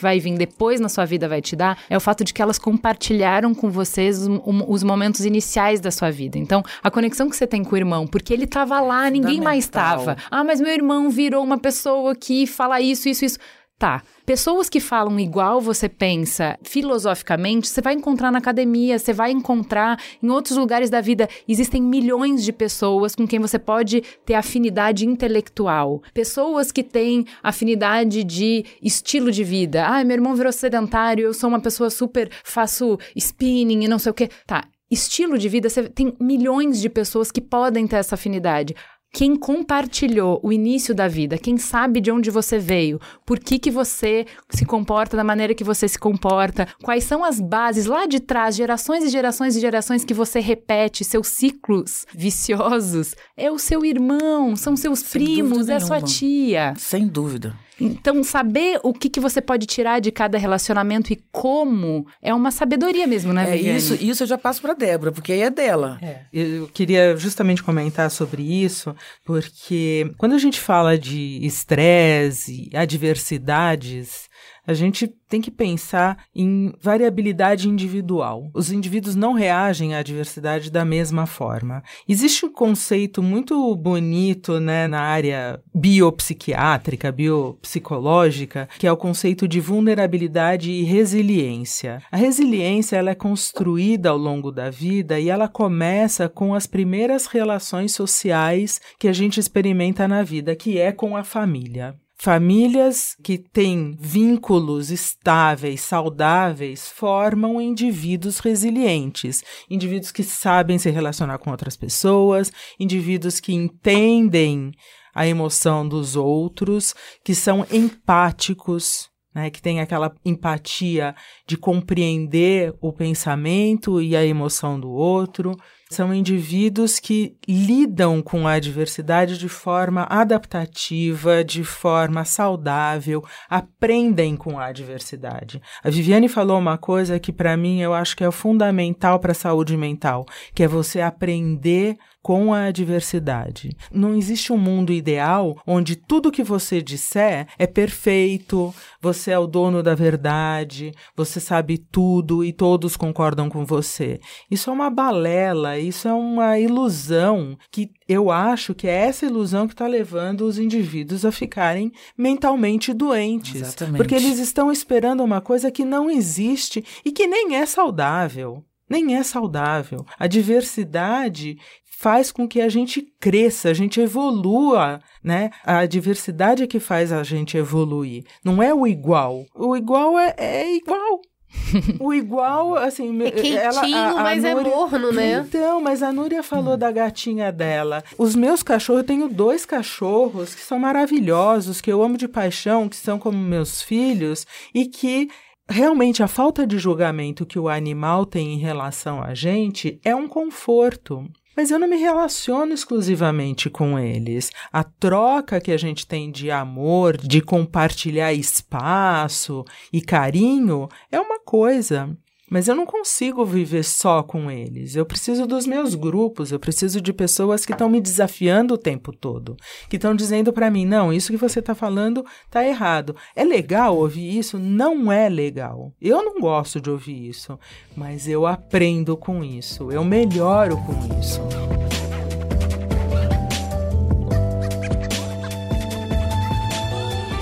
vai vir depois na sua vida vai te dar é o fato de que elas compartilharam com vocês os, os momentos iniciais da sua vida. Então, a conexão que você tem com o irmão, porque ele estava lá, ninguém mais estava. Ah, mas meu irmão virou uma pessoa que fala isso, isso, isso. Tá. Pessoas que falam igual você pensa filosoficamente, você vai encontrar na academia, você vai encontrar em outros lugares da vida. Existem milhões de pessoas com quem você pode ter afinidade intelectual. Pessoas que têm afinidade de estilo de vida. Ah, meu irmão virou sedentário, eu sou uma pessoa super, faço spinning e não sei o quê. Tá. Estilo de vida, você tem milhões de pessoas que podem ter essa afinidade quem compartilhou o início da vida, quem sabe de onde você veio, por que, que você se comporta da maneira que você se comporta, quais são as bases lá de trás, gerações e gerações e gerações que você repete, seus ciclos viciosos, é o seu irmão, são seus Sem primos, é a sua tia. Sem dúvida. Então, saber o que, que você pode tirar de cada relacionamento e como é uma sabedoria mesmo, né, Viviane? É, isso, isso eu já passo para Débora, porque aí é dela. É. Eu queria justamente comentar sobre isso, porque quando a gente fala de estresse, adversidades, a gente tem que pensar em variabilidade individual. Os indivíduos não reagem à diversidade da mesma forma. Existe um conceito muito bonito né, na área biopsiquiátrica, biopsicológica, que é o conceito de vulnerabilidade e resiliência. A resiliência ela é construída ao longo da vida e ela começa com as primeiras relações sociais que a gente experimenta na vida, que é com a família. Famílias que têm vínculos estáveis, saudáveis, formam indivíduos resilientes, indivíduos que sabem se relacionar com outras pessoas, indivíduos que entendem a emoção dos outros, que são empáticos, né, que têm aquela empatia de compreender o pensamento e a emoção do outro, são indivíduos que lidam com a adversidade de forma adaptativa, de forma saudável, aprendem com a adversidade. A Viviane falou uma coisa que, para mim, eu acho que é fundamental para a saúde mental, que é você aprender com a adversidade. Não existe um mundo ideal onde tudo que você disser é perfeito, você é o dono da verdade, você sabe tudo e todos concordam com você. Isso é uma balela, isso é uma ilusão que eu acho que é essa ilusão que está levando os indivíduos a ficarem mentalmente doentes. Exatamente. Porque eles estão esperando uma coisa que não existe e que nem é saudável Nem é saudável. A diversidade faz com que a gente cresça, a gente evolua, né? A diversidade é que faz a gente evoluir. Não é o igual. O igual é, é igual. o igual, assim. É quentinho, ela, a, a mas é Núria... é morno, né? Então, mas a Núria falou hum. da gatinha dela. Os meus cachorros, eu tenho dois cachorros que são maravilhosos, que eu amo de paixão, que são como meus filhos, e que realmente a falta de julgamento que o animal tem em relação a gente é um conforto. Mas eu não me relaciono exclusivamente com eles. A troca que a gente tem de amor, de compartilhar espaço e carinho é uma coisa. Mas eu não consigo viver só com eles. Eu preciso dos meus grupos, eu preciso de pessoas que estão me desafiando o tempo todo, que estão dizendo para mim: não, isso que você está falando está errado. É legal ouvir isso? Não é legal. Eu não gosto de ouvir isso, mas eu aprendo com isso, eu melhoro com isso.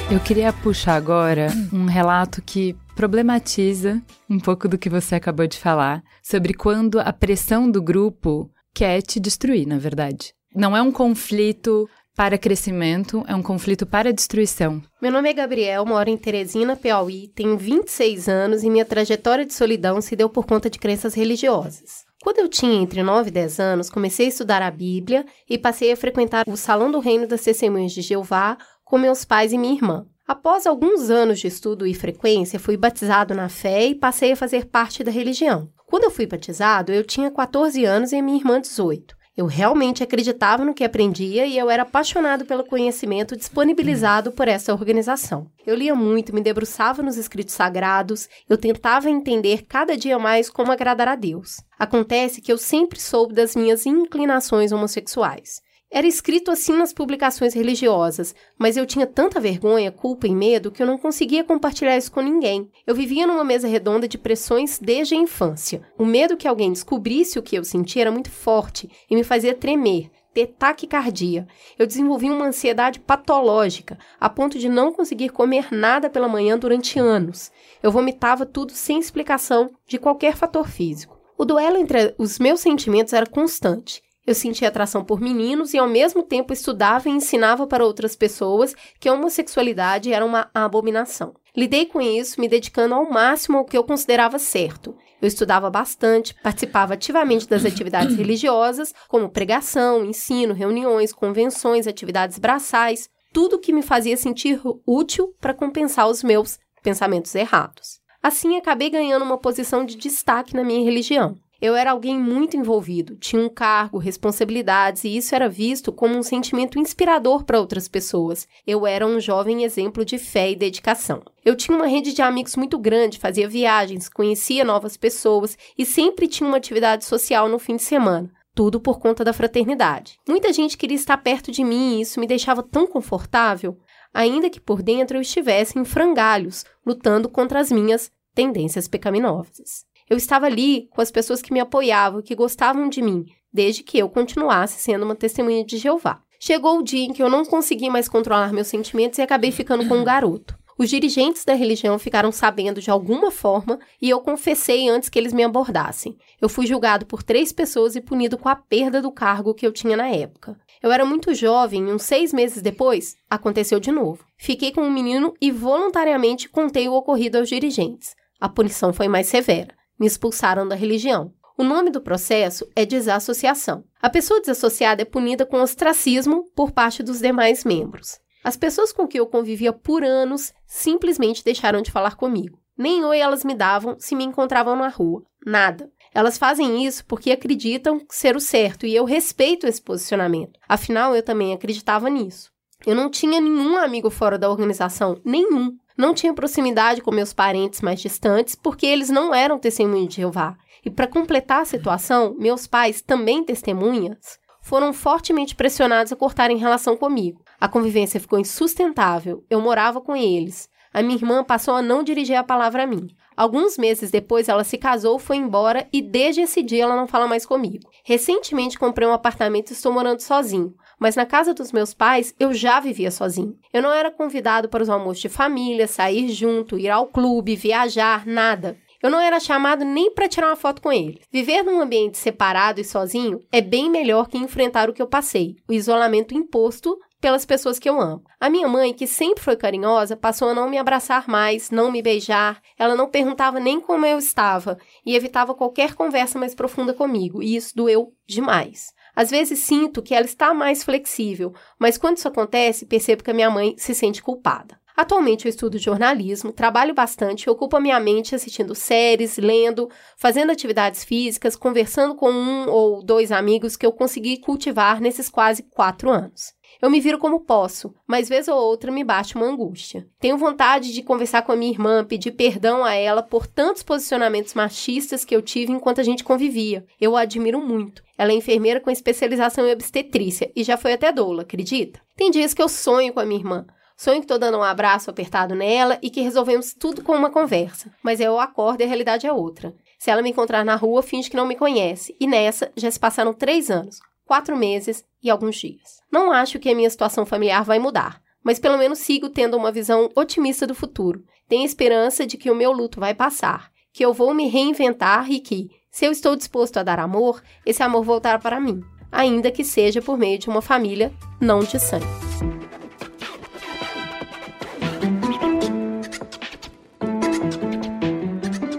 Eu queria puxar agora um relato que problematiza um pouco do que você acabou de falar sobre quando a pressão do grupo quer te destruir, na verdade. Não é um conflito para crescimento, é um conflito para destruição. Meu nome é Gabriel, moro em Teresina, Piauí, tenho 26 anos e minha trajetória de solidão se deu por conta de crenças religiosas. Quando eu tinha entre 9 e 10 anos, comecei a estudar a Bíblia e passei a frequentar o Salão do Reino das Testemunhas de Jeová com meus pais e minha irmã. Após alguns anos de estudo e frequência, fui batizado na fé e passei a fazer parte da religião. Quando eu fui batizado, eu tinha 14 anos e minha irmã 18. Eu realmente acreditava no que aprendia e eu era apaixonado pelo conhecimento disponibilizado por essa organização. Eu lia muito, me debruçava nos escritos sagrados, eu tentava entender cada dia mais como agradar a Deus. Acontece que eu sempre soube das minhas inclinações homossexuais. Era escrito assim nas publicações religiosas, mas eu tinha tanta vergonha, culpa e medo que eu não conseguia compartilhar isso com ninguém. Eu vivia numa mesa redonda de pressões desde a infância. O medo que alguém descobrisse o que eu sentia era muito forte e me fazia tremer, ter taquicardia. Eu desenvolvi uma ansiedade patológica, a ponto de não conseguir comer nada pela manhã durante anos. Eu vomitava tudo sem explicação de qualquer fator físico. O duelo entre os meus sentimentos era constante. Eu sentia atração por meninos e, ao mesmo tempo, estudava e ensinava para outras pessoas que a homossexualidade era uma abominação. Lidei com isso, me dedicando ao máximo ao que eu considerava certo. Eu estudava bastante, participava ativamente das atividades religiosas, como pregação, ensino, reuniões, convenções, atividades braçais, tudo que me fazia sentir útil para compensar os meus pensamentos errados. Assim, acabei ganhando uma posição de destaque na minha religião. Eu era alguém muito envolvido, tinha um cargo, responsabilidades, e isso era visto como um sentimento inspirador para outras pessoas. Eu era um jovem exemplo de fé e dedicação. Eu tinha uma rede de amigos muito grande, fazia viagens, conhecia novas pessoas e sempre tinha uma atividade social no fim de semana. Tudo por conta da fraternidade. Muita gente queria estar perto de mim e isso me deixava tão confortável, ainda que por dentro eu estivesse em frangalhos, lutando contra as minhas tendências pecaminosas. Eu estava ali com as pessoas que me apoiavam, que gostavam de mim, desde que eu continuasse sendo uma testemunha de Jeová. Chegou o dia em que eu não consegui mais controlar meus sentimentos e acabei ficando com um garoto. Os dirigentes da religião ficaram sabendo de alguma forma e eu confessei antes que eles me abordassem. Eu fui julgado por três pessoas e punido com a perda do cargo que eu tinha na época. Eu era muito jovem e uns seis meses depois, aconteceu de novo. Fiquei com um menino e voluntariamente contei o ocorrido aos dirigentes. A punição foi mais severa me expulsaram da religião. O nome do processo é desassociação. A pessoa desassociada é punida com ostracismo por parte dos demais membros. As pessoas com que eu convivia por anos simplesmente deixaram de falar comigo. Nem oi elas me davam se me encontravam na rua. Nada. Elas fazem isso porque acreditam ser o certo e eu respeito esse posicionamento. Afinal, eu também acreditava nisso. Eu não tinha nenhum amigo fora da organização, nenhum. Não tinha proximidade com meus parentes mais distantes porque eles não eram testemunhas de Jeová. E para completar a situação, meus pais, também testemunhas, foram fortemente pressionados a cortarem relação comigo. A convivência ficou insustentável. Eu morava com eles. A minha irmã passou a não dirigir a palavra a mim. Alguns meses depois, ela se casou, foi embora e desde esse dia ela não fala mais comigo. Recentemente comprei um apartamento e estou morando sozinho, mas na casa dos meus pais eu já vivia sozinho. Eu não era convidado para os almoços de família, sair junto, ir ao clube, viajar, nada. Eu não era chamado nem para tirar uma foto com ele. Viver num ambiente separado e sozinho é bem melhor que enfrentar o que eu passei, o isolamento imposto pelas pessoas que eu amo. A minha mãe, que sempre foi carinhosa, passou a não me abraçar mais, não me beijar, ela não perguntava nem como eu estava e evitava qualquer conversa mais profunda comigo, e isso doeu demais. Às vezes sinto que ela está mais flexível, mas quando isso acontece, percebo que a minha mãe se sente culpada. Atualmente eu estudo jornalismo, trabalho bastante, ocupo a minha mente assistindo séries, lendo, fazendo atividades físicas, conversando com um ou dois amigos que eu consegui cultivar nesses quase quatro anos. Eu me viro como posso, mas vez ou outra me bate uma angústia. Tenho vontade de conversar com a minha irmã, pedir perdão a ela por tantos posicionamentos machistas que eu tive enquanto a gente convivia. Eu a admiro muito. Ela é enfermeira com especialização em obstetrícia e já foi até doula, acredita? Tem dias que eu sonho com a minha irmã. Sonho que tô dando um abraço apertado nela e que resolvemos tudo com uma conversa. Mas eu acordo e a realidade é outra. Se ela me encontrar na rua, finge que não me conhece. E nessa, já se passaram três anos quatro meses e alguns dias. Não acho que a minha situação familiar vai mudar, mas pelo menos sigo tendo uma visão otimista do futuro. Tenho esperança de que o meu luto vai passar, que eu vou me reinventar e que, se eu estou disposto a dar amor, esse amor voltará para mim, ainda que seja por meio de uma família não de sangue.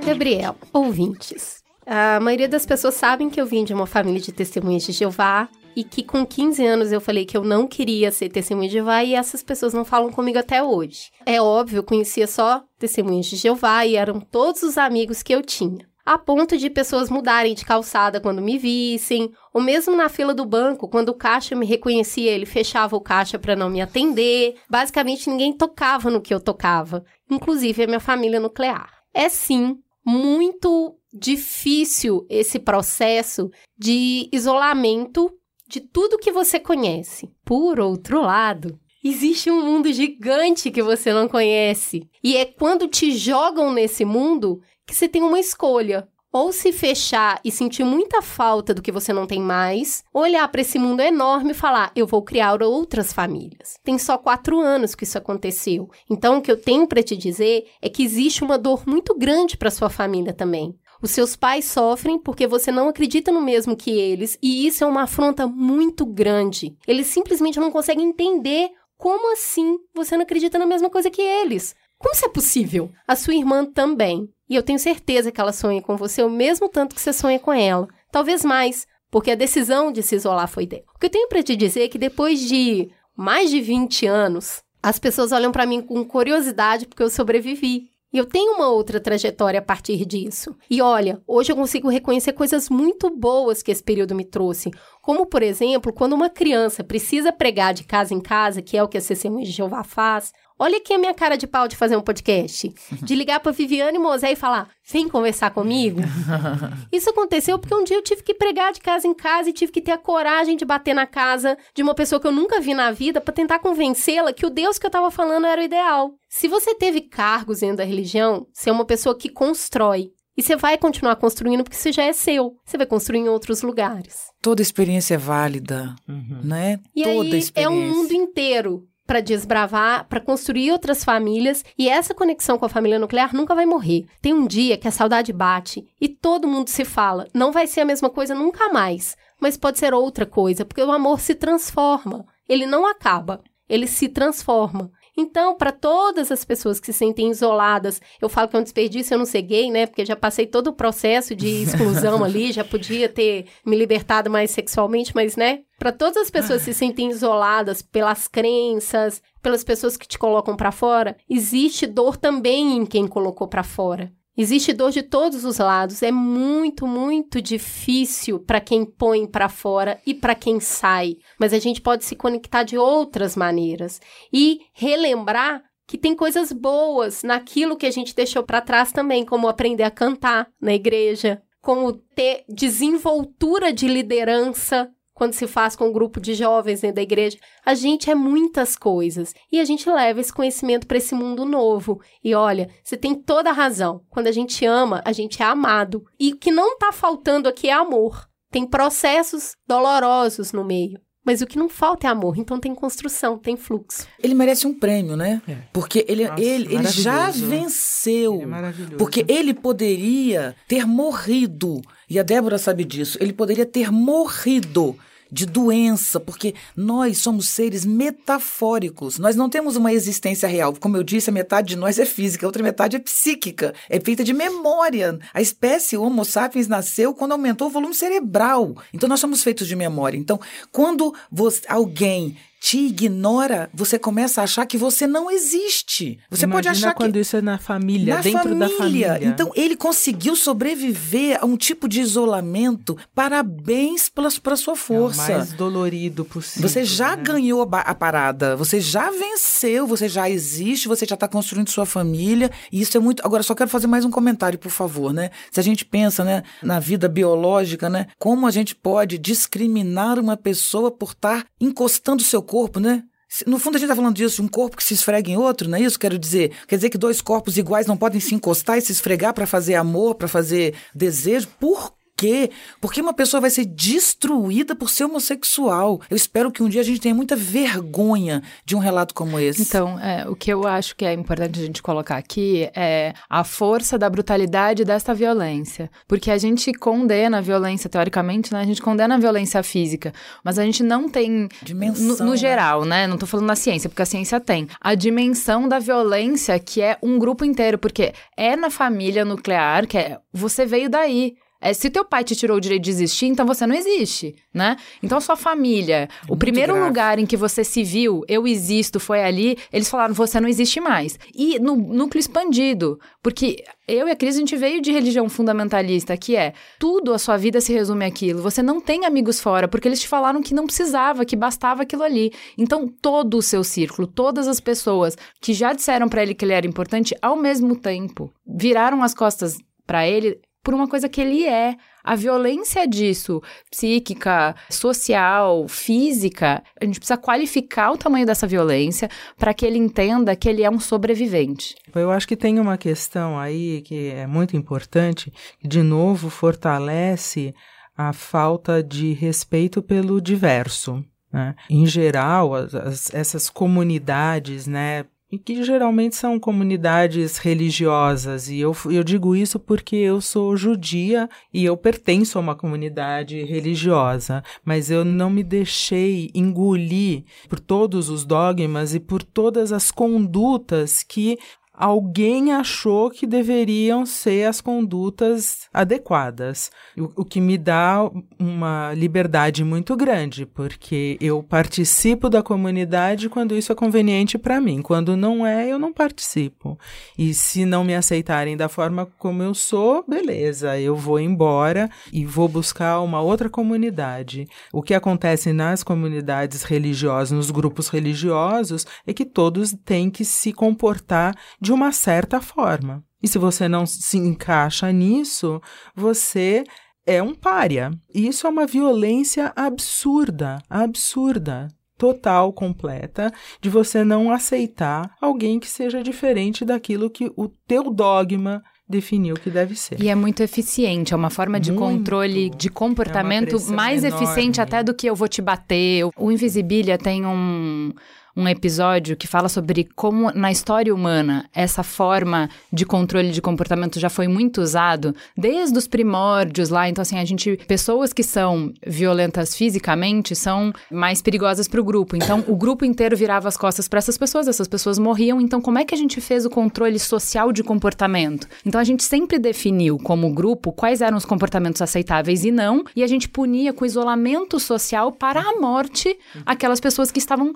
Gabriel, ouvintes. A maioria das pessoas sabem que eu vim de uma família de testemunhas de Jeová e que com 15 anos eu falei que eu não queria ser testemunha de Jeová e essas pessoas não falam comigo até hoje. É óbvio, eu conhecia só testemunhas de Jeová e eram todos os amigos que eu tinha. A ponto de pessoas mudarem de calçada quando me vissem, ou mesmo na fila do banco, quando o caixa me reconhecia, ele fechava o caixa para não me atender. Basicamente, ninguém tocava no que eu tocava, inclusive a minha família nuclear. É sim muito difícil esse processo de isolamento de tudo que você conhece. Por outro lado, existe um mundo gigante que você não conhece. E é quando te jogam nesse mundo que você tem uma escolha ou se fechar e sentir muita falta do que você não tem mais, olhar para esse mundo enorme e falar: eu vou criar outras famílias. Tem só quatro anos que isso aconteceu. Então, o que eu tenho para te dizer é que existe uma dor muito grande para sua família também. Os seus pais sofrem porque você não acredita no mesmo que eles, e isso é uma afronta muito grande. Eles simplesmente não conseguem entender como assim você não acredita na mesma coisa que eles. Como isso é possível? A sua irmã também. E eu tenho certeza que ela sonha com você o mesmo tanto que você sonha com ela. Talvez mais, porque a decisão de se isolar foi dela. O que eu tenho para te dizer é que depois de mais de 20 anos, as pessoas olham para mim com curiosidade porque eu sobrevivi. E eu tenho uma outra trajetória a partir disso. E olha, hoje eu consigo reconhecer coisas muito boas que esse período me trouxe. Como, por exemplo, quando uma criança precisa pregar de casa em casa, que é o que a CCM de Jeová faz, Olha aqui a minha cara de pau de fazer um podcast. De ligar pra Viviane Mosé e falar: vem conversar comigo. Isso aconteceu porque um dia eu tive que pregar de casa em casa e tive que ter a coragem de bater na casa de uma pessoa que eu nunca vi na vida para tentar convencê-la que o Deus que eu tava falando era o ideal. Se você teve cargos dentro da religião, você é uma pessoa que constrói. E você vai continuar construindo porque você já é seu. Você vai construir em outros lugares. Toda experiência é válida, uhum. né? E Toda aí experiência. é um mundo inteiro para desbravar, para construir outras famílias, e essa conexão com a família nuclear nunca vai morrer. Tem um dia que a saudade bate e todo mundo se fala, não vai ser a mesma coisa nunca mais, mas pode ser outra coisa, porque o amor se transforma. Ele não acaba, ele se transforma. Então, para todas as pessoas que se sentem isoladas, eu falo que é um desperdício eu não ser gay, né? Porque já passei todo o processo de exclusão ali, já podia ter me libertado mais sexualmente, mas, né? Para todas as pessoas que se sentem isoladas pelas crenças, pelas pessoas que te colocam para fora, existe dor também em quem colocou para fora. Existe dor de todos os lados. É muito, muito difícil para quem põe para fora e para quem sai. Mas a gente pode se conectar de outras maneiras e relembrar que tem coisas boas naquilo que a gente deixou para trás também, como aprender a cantar na igreja, como ter desenvoltura de liderança quando se faz com um grupo de jovens dentro da igreja. A gente é muitas coisas e a gente leva esse conhecimento para esse mundo novo. E olha, você tem toda a razão. Quando a gente ama, a gente é amado. E o que não está faltando aqui é amor. Tem processos dolorosos no meio. Mas o que não falta é amor, então tem construção, tem fluxo. Ele merece um prêmio, né? É. Porque ele, Nossa, ele, ele já maravilhoso. venceu. Ele é maravilhoso. Porque ele poderia ter morrido, e a Débora sabe disso, ele poderia ter morrido de doença, porque nós somos seres metafóricos. Nós não temos uma existência real. Como eu disse, a metade de nós é física, a outra metade é psíquica, é feita de memória. A espécie Homo sapiens nasceu quando aumentou o volume cerebral. Então nós somos feitos de memória. Então, quando você- alguém te ignora, você começa a achar que você não existe. Você pode Imagina achar quando que isso é na família, na dentro da família. Então, ele conseguiu sobreviver a um tipo de isolamento. Parabéns para sua É o força. mais dolorido possível. Você já né? ganhou a, parada, você já venceu, você já existe, você já está construindo sua família. E isso é muito. Agora, só quero fazer mais um comentário, por favor, né? Se a gente pensa, né, na vida biológica, né, como a gente pode discriminar uma pessoa por estar encostando o seu corpo, né? No fundo, a gente está falando disso, um corpo que se esfrega em outro, não é isso? Quero dizer, quer dizer que dois corpos iguais não podem se encostar e se esfregar para fazer amor, para fazer desejo? Por quê? Porque uma pessoa vai ser destruída por ser homossexual. Eu espero que um dia a gente tenha muita vergonha de um relato como esse. Então, é, o que eu acho que é importante a gente colocar aqui é a força da brutalidade desta violência. Porque a gente condena a violência, teoricamente, né? A gente condena a violência física, mas a gente não tem. Dimensão, No, no né? geral, né? Não tô falando na ciência, porque a ciência tem. A dimensão da violência, que é um grupo inteiro, porque é na família nuclear, que é. Você veio daí. É, se teu pai te tirou o direito de existir, então você não existe, né? Então sua família, o muito primeiro grave. lugar em que você se viu, eu existo, foi ali, eles falaram, você não existe mais. E no núcleo expandido, porque eu e a Cris, a gente veio de religião fundamentalista, que é, tudo a sua vida se resume àquilo, você não tem amigos fora, porque eles te falaram que não precisava, que bastava aquilo ali. Então todo o seu círculo, todas as pessoas que já disseram pra ele que ele era importante, ao mesmo tempo, viraram as costas pra ele por uma coisa que ele é. A violência disso, psíquica, social, física, a gente precisa qualificar o tamanho dessa violência para que ele entenda que ele é um sobrevivente. Eu acho que tem uma questão aí que é muito importante, que de novo fortalece a falta de respeito pelo diverso. Né? Em geral, as- as- essas comunidades, né, e que geralmente são comunidades religiosas, e eu, eu digo isso porque eu sou judia e eu pertenço a uma comunidade religiosa, mas eu não me deixei engolir por todos os dogmas e por todas as condutas que alguém achou que deveriam ser as condutas adequadas. O, o que me dá uma liberdade muito grande, porque eu participo da comunidade quando isso é conveniente para mim. Quando não é, eu não participo. E se não me aceitarem da forma como eu sou, beleza, eu vou embora e vou buscar uma outra comunidade. O que acontece nas comunidades religiosas, nos grupos religiosos, é que todos têm que se comportar de uma certa forma. E se você não se encaixa nisso, você é um pária. E isso é uma violência absurda, absurda. Total, completa, de você não aceitar alguém que seja diferente daquilo que o teu dogma definiu que deve ser. E é muito eficiente, é uma forma de Muito. controle de comportamento É uma pressão mais enorme. eficiente até do que eu vou te bater. O Invisibilia tem um, um episódio que fala sobre como na história humana essa forma de controle de comportamento já foi muito usado desde os primórdios lá. Então, assim, a gente. Pessoas que são violentas fisicamente são mais perigosas para o grupo. Então, o grupo inteiro virava as costas para essas pessoas, essas pessoas morriam. Então, como é que a gente fez o controle social de comportamento? Então, a gente sempre definiu como grupo quais eram os comportamentos aceitáveis e não, e a gente punia com isolamento social para a morte aquelas pessoas que estavam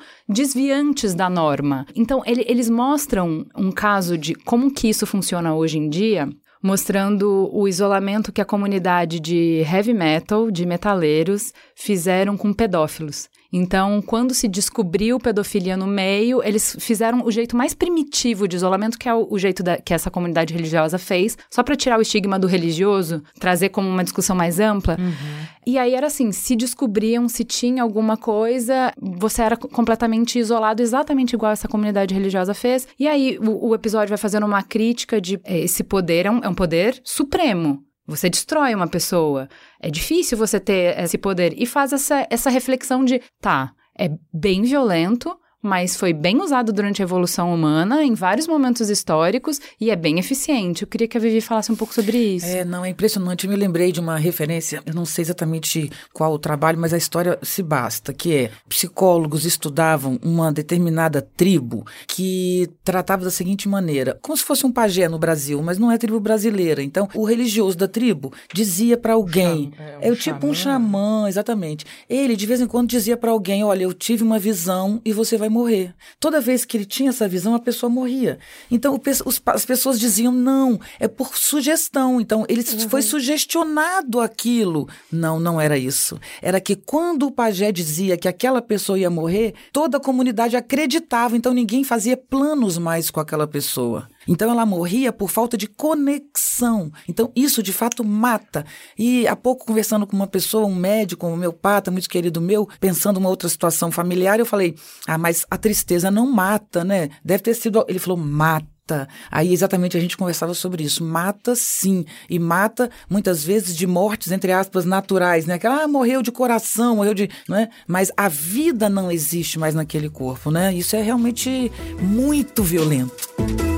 desviantes da norma. Então, ele- eles mostram um caso de como que isso funciona hoje em dia, mostrando o isolamento que a comunidade de heavy metal, de metaleiros, fizeram com pedófilos. Então, quando se descobriu pedofilia no meio, eles fizeram o jeito mais primitivo de isolamento, que é o, o jeito da- que essa comunidade religiosa fez, só para tirar o estigma do religioso, trazer como uma discussão mais ampla. E aí era assim, se descobriam se tinha alguma coisa, você era co- completamente isolado, exatamente igual essa comunidade religiosa fez. E aí o, o episódio vai fazendo uma crítica de eh, esse poder é um, é um poder supremo. Você destrói uma pessoa. É difícil você ter esse poder. E faz essa, essa reflexão de, tá, é bem violento, mas foi bem usado durante a evolução humana, em vários momentos históricos, e é bem eficiente. Eu queria que a Vivi falasse um pouco sobre isso. É, não, é impressionante. Eu me lembrei de uma referência, eu não sei exatamente qual o trabalho, mas a história se basta, que é, psicólogos estudavam uma determinada tribo que tratava da seguinte maneira, como se fosse um pajé no Brasil, mas não é tribo brasileira. Então, o religioso da tribo dizia para alguém, é, um é tipo um xamã, exatamente. Ele, de vez em quando, dizia para alguém, olha, eu tive uma visão e você vai morrer. Toda vez que ele tinha essa visão, a pessoa morria. Então os, as pessoas diziam não, é por sugestão. Então ele uhum. foi sugestionado aquilo. Não, não era isso. Era que quando o pajé dizia que aquela pessoa ia morrer, toda a comunidade acreditava. Então ninguém fazia planos mais com aquela pessoa. Então ela morria por falta de conexão. Então isso de fato mata. E há pouco conversando com uma pessoa, um médico, um homeopata muito querido meu, pensando uma outra situação familiar, eu falei: "Ah, mas a tristeza não mata, né? Deve ter sido". Ele falou: "Mata". Aí exatamente a gente conversava sobre isso. Mata sim. E mata muitas vezes de mortes, entre aspas, naturais, né? Que ah, morreu de coração, morreu de. Né? Mas a vida não existe mais naquele corpo, né? Isso é realmente muito violento.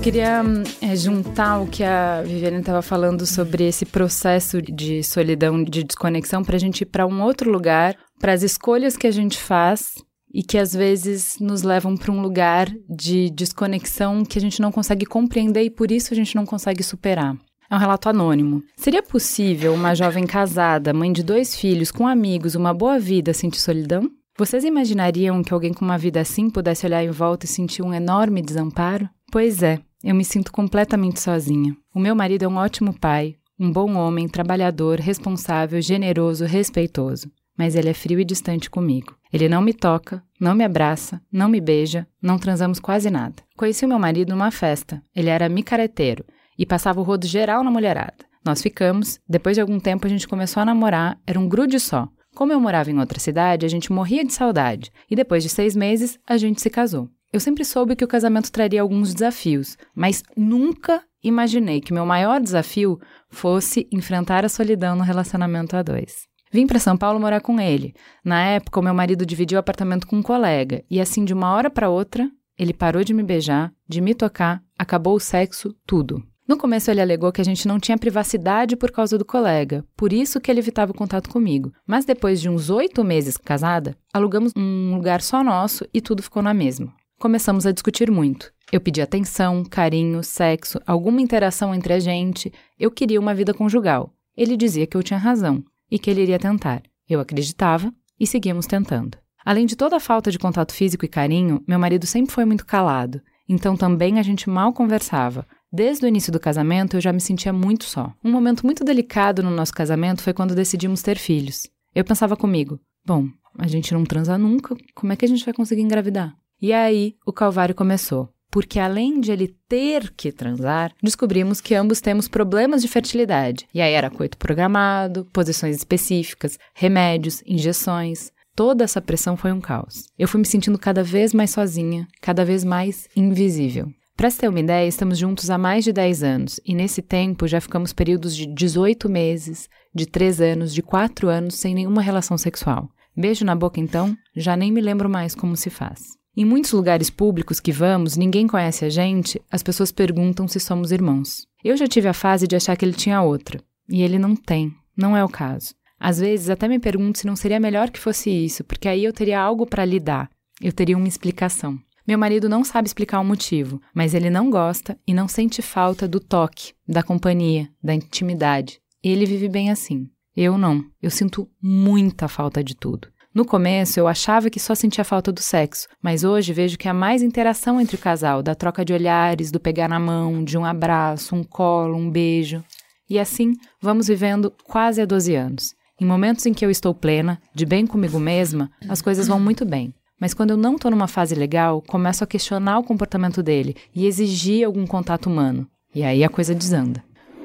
Queria é, juntar o que a Viviane estava falando sobre esse processo de solidão, de desconexão, para a gente ir para um outro lugar, para as escolhas que a gente faz e que às vezes nos levam para um lugar de desconexão que a gente não consegue compreender e por isso a gente não consegue superar. É um relato anônimo. Seria possível uma jovem casada, mãe de dois filhos, com amigos, uma boa vida, sentir solidão? Vocês imaginariam que alguém com uma vida assim pudesse olhar em volta e sentir um enorme desamparo? Pois é, eu me sinto completamente sozinha. O meu marido é um ótimo pai, um bom homem, trabalhador, responsável, generoso, respeitoso. Mas ele é frio e distante comigo. Ele não me toca, não me abraça, não me beija, não transamos quase nada. Conheci o meu marido numa festa. Ele era micareteiro e passava o rodo geral na mulherada. Nós ficamos, depois de algum tempo a gente começou a namorar, era um grude só. Como eu morava em outra cidade, a gente morria de saudade, e depois de seis meses a gente se casou. Eu sempre soube que o casamento traria alguns desafios, mas nunca imaginei que meu maior desafio fosse enfrentar a solidão no relacionamento a dois. Vim para São Paulo morar com ele. Na época, meu marido dividiu o apartamento com um colega, e assim, de uma hora para outra, ele parou de me beijar, de me tocar, acabou o sexo, tudo. No começo, ele alegou que a gente não tinha privacidade por causa do colega, por isso que ele evitava o contato comigo. Mas depois de uns oito meses casada, alugamos um lugar só nosso e tudo ficou na mesma. Começamos a discutir muito. Eu pedi atenção, carinho, sexo, alguma interação entre a gente. Eu queria uma vida conjugal. Ele dizia que eu tinha razão e que ele iria tentar. Eu acreditava e seguíamos tentando. Além de toda a falta de contato físico e carinho, meu marido sempre foi muito calado, então também a gente mal conversava. Desde o início do casamento eu já me sentia muito só. Um momento muito delicado no nosso casamento foi quando decidimos ter filhos. Eu pensava comigo: bom, a gente não transa nunca, como é que a gente vai conseguir engravidar? E aí o calvário começou. Porque além de ele ter que transar, descobrimos que ambos temos problemas de fertilidade. E aí era coito programado, posições específicas, remédios, injeções. Toda essa pressão foi um caos. Eu fui me sentindo cada vez mais sozinha, cada vez mais invisível. Para ter uma ideia, estamos juntos há mais de 10 anos e nesse tempo já ficamos períodos de 18 meses, de 3 anos, de 4 anos sem nenhuma relação sexual. Beijo na boca então, já nem me lembro mais como se faz. Em muitos lugares públicos que vamos, ninguém conhece a gente, as pessoas perguntam se somos irmãos. Eu já tive a fase de achar que ele tinha outra, e ele não tem, não é o caso. Às vezes até me pergunto se não seria melhor que fosse isso, porque aí eu teria algo para lhe dar, eu teria uma explicação. Meu marido não sabe explicar o motivo, mas ele não gosta e não sente falta do toque, da companhia, da intimidade. Ele vive bem assim. Eu não. Eu sinto muita falta de tudo. No começo, eu achava que só sentia falta do sexo, mas hoje vejo que há mais interação entre o casal, da troca de olhares, do pegar na mão, de um abraço, um colo, um beijo. E assim, vamos vivendo quase há 12 anos. Em momentos em que eu estou plena, de bem comigo mesma, as coisas vão muito bem. Mas quando eu não estou numa fase legal, começo a questionar o comportamento dele e exigir algum contato humano. E aí a coisa desanda.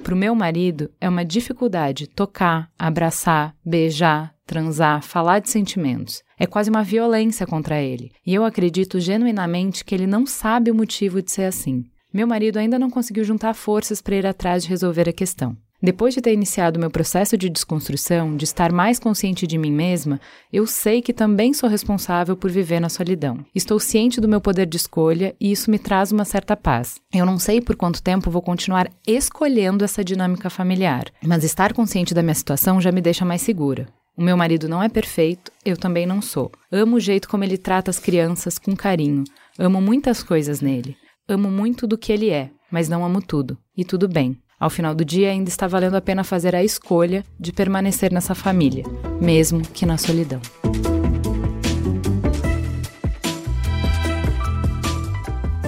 Para o meu marido, é uma dificuldade tocar, abraçar, beijar, transar, falar de sentimentos. É quase uma violência contra ele. E eu acredito genuinamente que ele não sabe o motivo de ser assim. meu marido ainda não conseguiu juntar forças para ir atrás de resolver a questão. Depois de ter iniciado meu processo de desconstrução, de estar mais consciente de mim mesma, eu sei que também sou responsável por viver na solidão. Estou ciente do meu poder de escolha e isso me traz uma certa paz. Eu não sei por quanto tempo vou continuar escolhendo essa dinâmica familiar, mas estar consciente da minha situação já me deixa mais segura. O meu marido não é perfeito, eu também não sou. Amo o jeito como ele trata as crianças com carinho. Amo muitas coisas nele. Amo muito do que ele é, mas não amo tudo. E tudo bem. Ao final do dia, ainda está valendo a pena fazer a escolha de permanecer nessa família, mesmo que na solidão.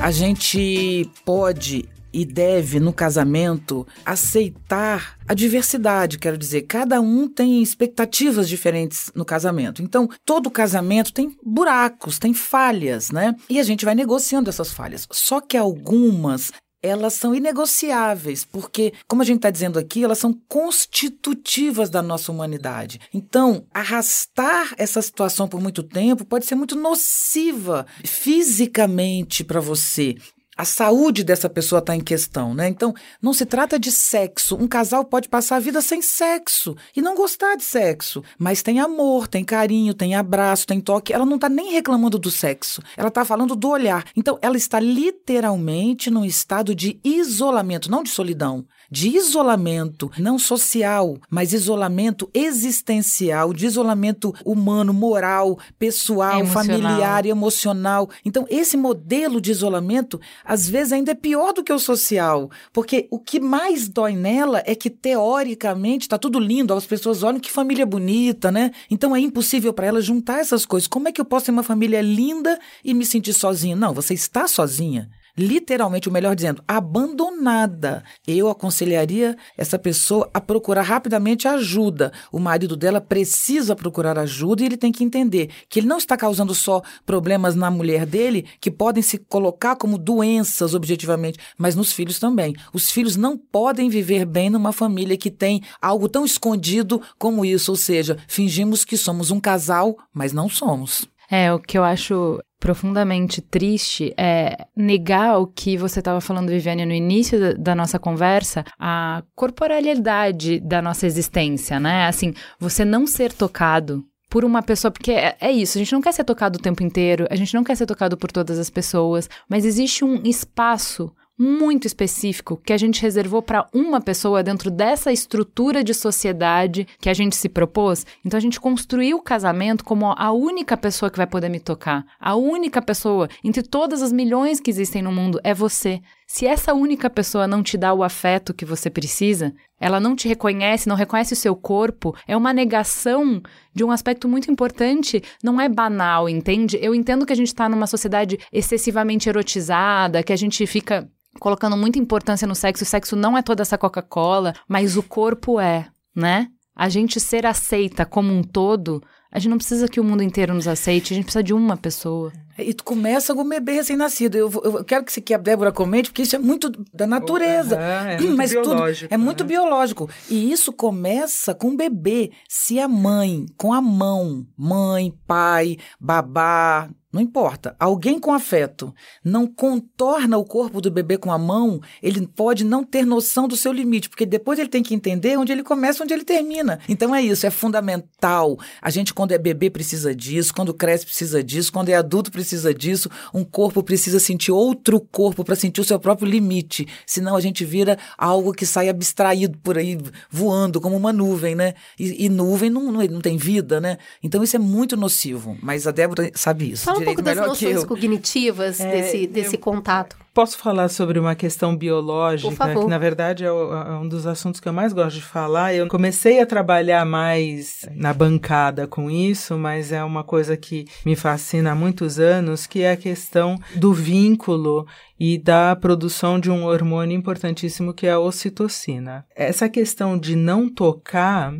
A gente pode e deve, no casamento, aceitar a diversidade. Quero dizer, cada um tem expectativas diferentes no casamento. Então, todo casamento tem buracos, tem falhas, né? E a gente vai negociando essas falhas. Só que algumas elas são inegociáveis, porque, como a gente está dizendo aqui, elas são constitutivas da nossa humanidade. Então, arrastar essa situação por muito tempo pode ser muito nociva fisicamente para você a saúde dessa pessoa está em questão, né? Então, não se trata de sexo. Um casal pode passar a vida sem sexo e não gostar de sexo, mas tem amor, tem carinho, tem abraço, tem toque. Ela não está nem reclamando do sexo, ela está falando do olhar. Então, ela está literalmente num estado de isolamento, não de solidão de isolamento, não social, mas isolamento existencial, de isolamento humano, moral, pessoal, emocional. familiar, emocional. Então, esse modelo de isolamento, às vezes, ainda é pior do que o social, porque o que mais dói nela é que, teoricamente, está tudo lindo, as pessoas olham que família bonita, né? Então, é impossível para ela juntar essas coisas. Como é que eu posso ter uma família linda e me sentir sozinha? Não, você está sozinha literalmente, o melhor dizendo, abandonada. Eu aconselharia essa pessoa a procurar rapidamente ajuda. O marido dela precisa procurar ajuda e ele tem que entender que ele não está causando só problemas na mulher dele, que podem se colocar como doenças objetivamente, mas nos filhos também. Os filhos não podem viver bem numa família que tem algo tão escondido como isso, ou seja, fingimos que somos um casal, mas não somos. É, o que eu acho profundamente triste é negar o que você estava falando, Viviane, no início da, nossa conversa, a corporalidade da nossa existência, né? Assim, você não ser tocado por uma pessoa, porque é, é, isso, a gente não quer ser tocado o tempo inteiro, a gente não quer ser tocado por todas as pessoas, mas existe um espaço muito específico que a gente reservou para uma pessoa dentro dessa estrutura de sociedade que a gente se propôs. Então a gente construiu o casamento como a única pessoa que vai poder me tocar. A única pessoa entre todas as milhões que existem no mundo é você. Se essa única pessoa não te dá o afeto que você precisa, ela não te reconhece, não reconhece o seu corpo, é uma negação de um aspecto muito importante, não é banal, entende? Eu entendo que a gente está numa sociedade excessivamente erotizada, que a gente fica colocando muita importância no sexo. O sexo não é toda essa Coca-Cola, mas o corpo é, né? A gente ser aceita como um todo, a gente não precisa que o mundo inteiro nos aceite, a gente precisa de uma pessoa. E tu começa com um bebê recém-nascido. Eu, eu, quero que, que a Débora comente, porque isso é muito da natureza. Uhum, é muito Mas biológico. Tudo é muito né? biológico. E isso começa com o bebê. Se a mãe, com a mão, mãe, pai, babá, não importa. Alguém com afeto não contorna o corpo do bebê com a mão, ele pode não ter noção do seu limite, porque depois ele tem que entender onde ele começa, onde ele termina. Então é isso, é fundamental. A gente, quando é bebê, precisa disso, quando cresce, precisa disso, quando é adulto, precisa disso. Um corpo precisa sentir outro corpo para sentir o seu próprio limite. Senão a gente vira algo que sai abstraído por aí, voando como uma nuvem, né? E, e nuvem não, não, não tem vida, né? Então isso é muito nocivo. Mas a Débora sabe isso. Fala um pouco das noções cognitivas é, desse, desse eu... contato. Posso falar sobre uma questão biológica, que na verdade é, é, um dos assuntos que eu mais gosto de falar. Eu comecei a trabalhar mais na bancada com isso, mas é uma coisa que me fascina há muitos anos, que é a questão do vínculo e da produção de um hormônio importantíssimo que é a ocitocina. Essa questão de não tocar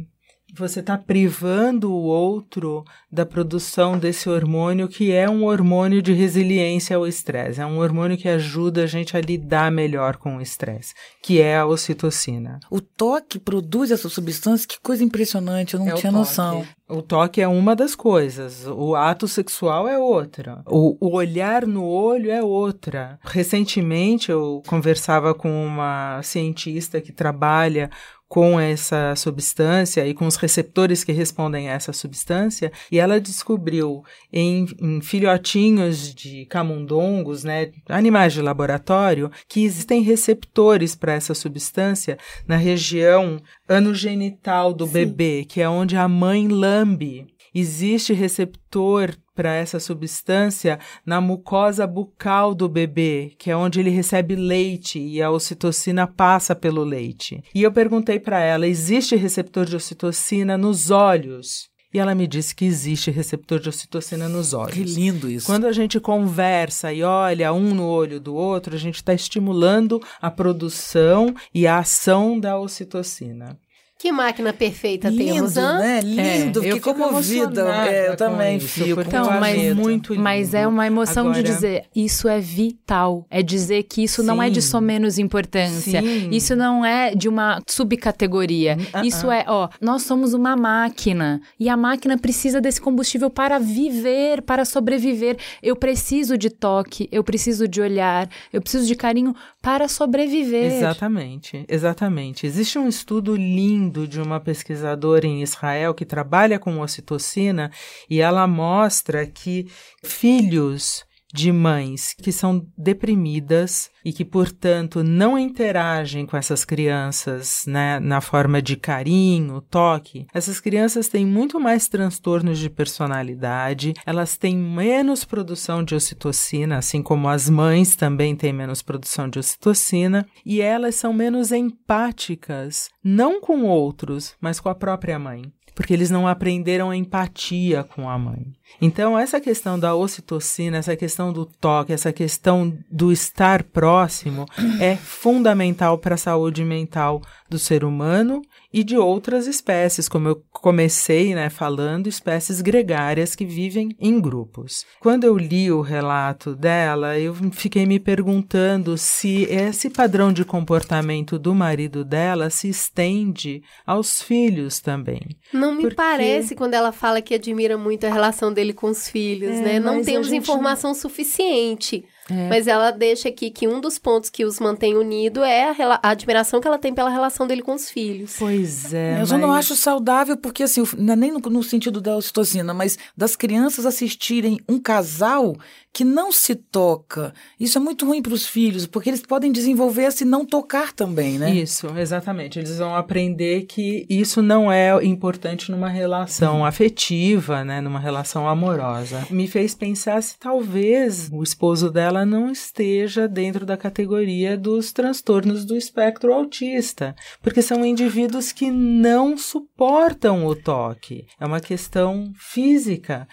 você está privando o outro da produção desse hormônio que é um hormônio de resiliência ao estresse, é um hormônio que ajuda a gente a lidar melhor com o estresse, que é a ocitocina. O toque produz essa substância, que coisa impressionante, eu não É tinha noção. O toque é uma das coisas, o ato sexual é outra, o, o olhar no olho é outra. Recentemente eu conversava com uma cientista que trabalha com essa substância e com os receptores que respondem a essa substância, e ela descobriu em, em filhotinhos de camundongos, né, animais de laboratório, que existem receptores para essa substância na região anogenital do bebê, que é onde a mãe lambe. Existe receptor para essa substância na mucosa bucal do bebê, que é onde ele recebe leite e a ocitocina passa pelo leite. E eu perguntei para ela: existe receptor de ocitocina nos olhos? E ela me disse que existe receptor de ocitocina nos olhos. Que lindo isso. Quando a gente conversa e olha um no olho do outro, a gente está estimulando a produção e a ação da ocitocina. Que máquina perfeita Lindo, temos, né? Lindo, É, eu fico comovida. É, eu também isso, fico. Então, mas- muito lindo. Mas é uma emoção de Agora- dizer, isso é vital. É dizer que isso não é de Sim. só menos importância. Sim. Isso não é de uma subcategoria. Ah, Isso ah. é, ó, nós somos uma máquina. E a máquina precisa desse combustível para viver, para sobreviver. Eu preciso de toque, eu preciso de olhar, eu preciso de carinho para sobreviver. Exatamente, exatamente. Existe um estudo lindo de uma pesquisadora em Israel que trabalha com ocitocina e ela mostra que filhos de mães que são deprimidas e que, portanto, não interagem com essas crianças né, na forma de carinho, toque, essas crianças têm muito mais transtornos de personalidade, elas têm menos produção de ocitocina, assim como as mães também têm menos produção de ocitocina, e elas são menos empáticas, não com outros, mas com a própria mãe. Porque eles não aprenderam a empatia com a mãe. Então, essa questão da ocitocina, essa questão do toque, essa questão do estar próximo é fundamental para a saúde mental do ser humano e de outras espécies, como eu comecei né, falando, espécies gregárias que vivem em grupos. Quando eu li o relato dela, eu fiquei me perguntando se esse padrão de comportamento do marido dela se estende aos filhos também. Não me Porque- parece quando ela fala que admira muito a relação dele com os filhos, É, né? Não mas temos informação suficiente. É. Mas ela deixa aqui que um dos pontos que os mantém unidos é a, rela- a admiração que ela tem pela relação dele com os filhos. Pois é. eu já não mas- acho saudável, porque assim, não é nem no, no sentido da ocitocina, mas das crianças assistirem um casal que não se toca. Isso é muito ruim para os filhos, porque eles podem desenvolver se não tocar também, né? Isso, exatamente. Eles vão aprender que isso não é importante numa relação afetiva, né, numa relação amorosa. Me fez pensar se talvez o esposo dela não esteja dentro da categoria dos transtornos do espectro autista, porque são indivíduos que não suportam o toque. É uma questão física.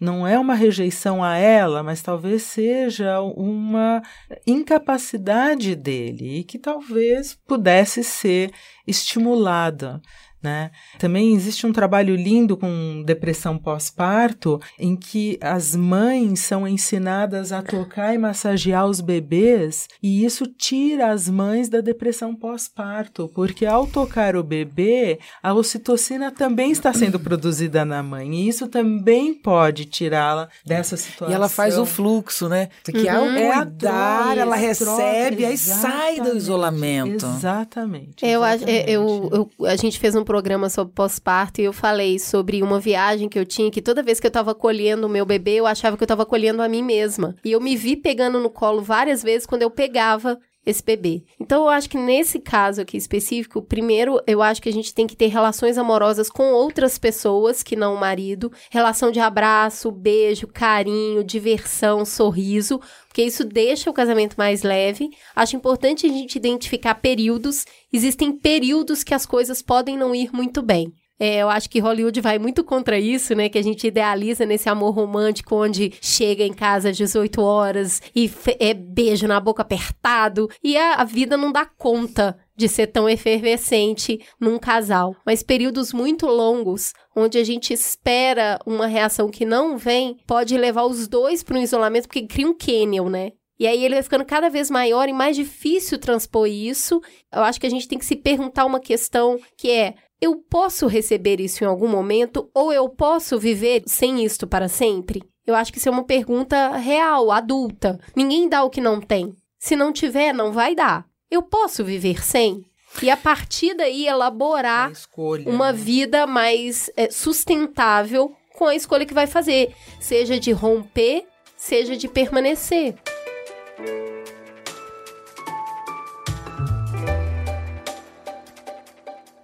Não é uma rejeição a ela, mas talvez seja uma incapacidade dele e que talvez pudesse ser estimulada. Né? Também existe um trabalho lindo com depressão pós-parto, em que as mães são ensinadas a tocar e massagear os bebês, e isso tira as mães da depressão pós-parto, porque ao tocar o bebê, a ocitocina também está sendo produzida na mãe, e isso também pode tirá-la dessa situação. E ela faz o fluxo, né? Porque ao É a cuidar, ela a recebe, troca, aí sai do exatamente, isolamento. Exatamente. Eu, é, eu, exatamente. eu- a gente fez um programa sobre pós-parto e eu falei sobre uma viagem que eu tinha, que toda vez que eu tava colhendo o meu bebê, eu achava que eu tava colhendo a mim mesma. E eu me vi pegando no colo várias vezes quando eu pegava esse bebê. Então, eu acho que nesse caso aqui específico, primeiro, eu acho que a gente tem que ter relações amorosas com outras pessoas que não o marido, relação de abraço, beijo, carinho, diversão, sorriso, porque isso deixa o casamento mais leve. Acho importante a gente identificar períodos. Existem períodos que as coisas podem não ir muito bem. É, eu acho que Hollywood vai muito contra isso, né? Que a gente idealiza nesse amor romântico onde chega em casa às 18 horas e é beijo na boca apertado e a, a vida não dá conta de ser tão efervescente num casal. Mas períodos muito longos, onde a gente espera uma reação que não vem, pode levar os dois para um isolamento, porque cria um canyon, né? E aí ele vai ficando cada vez maior e mais difícil transpor isso. Eu acho que a gente tem que se perguntar uma questão que é: eu posso receber isso em algum momento ou eu posso viver sem isto para sempre? Eu acho que isso é uma pergunta real, adulta. Ninguém dá o que não tem. Se não tiver, não vai dar. Eu posso viver sem? E a partir daí elaborar escolha, uma né? vida mais é, sustentável com a escolha que vai fazer, seja de romper, seja de permanecer.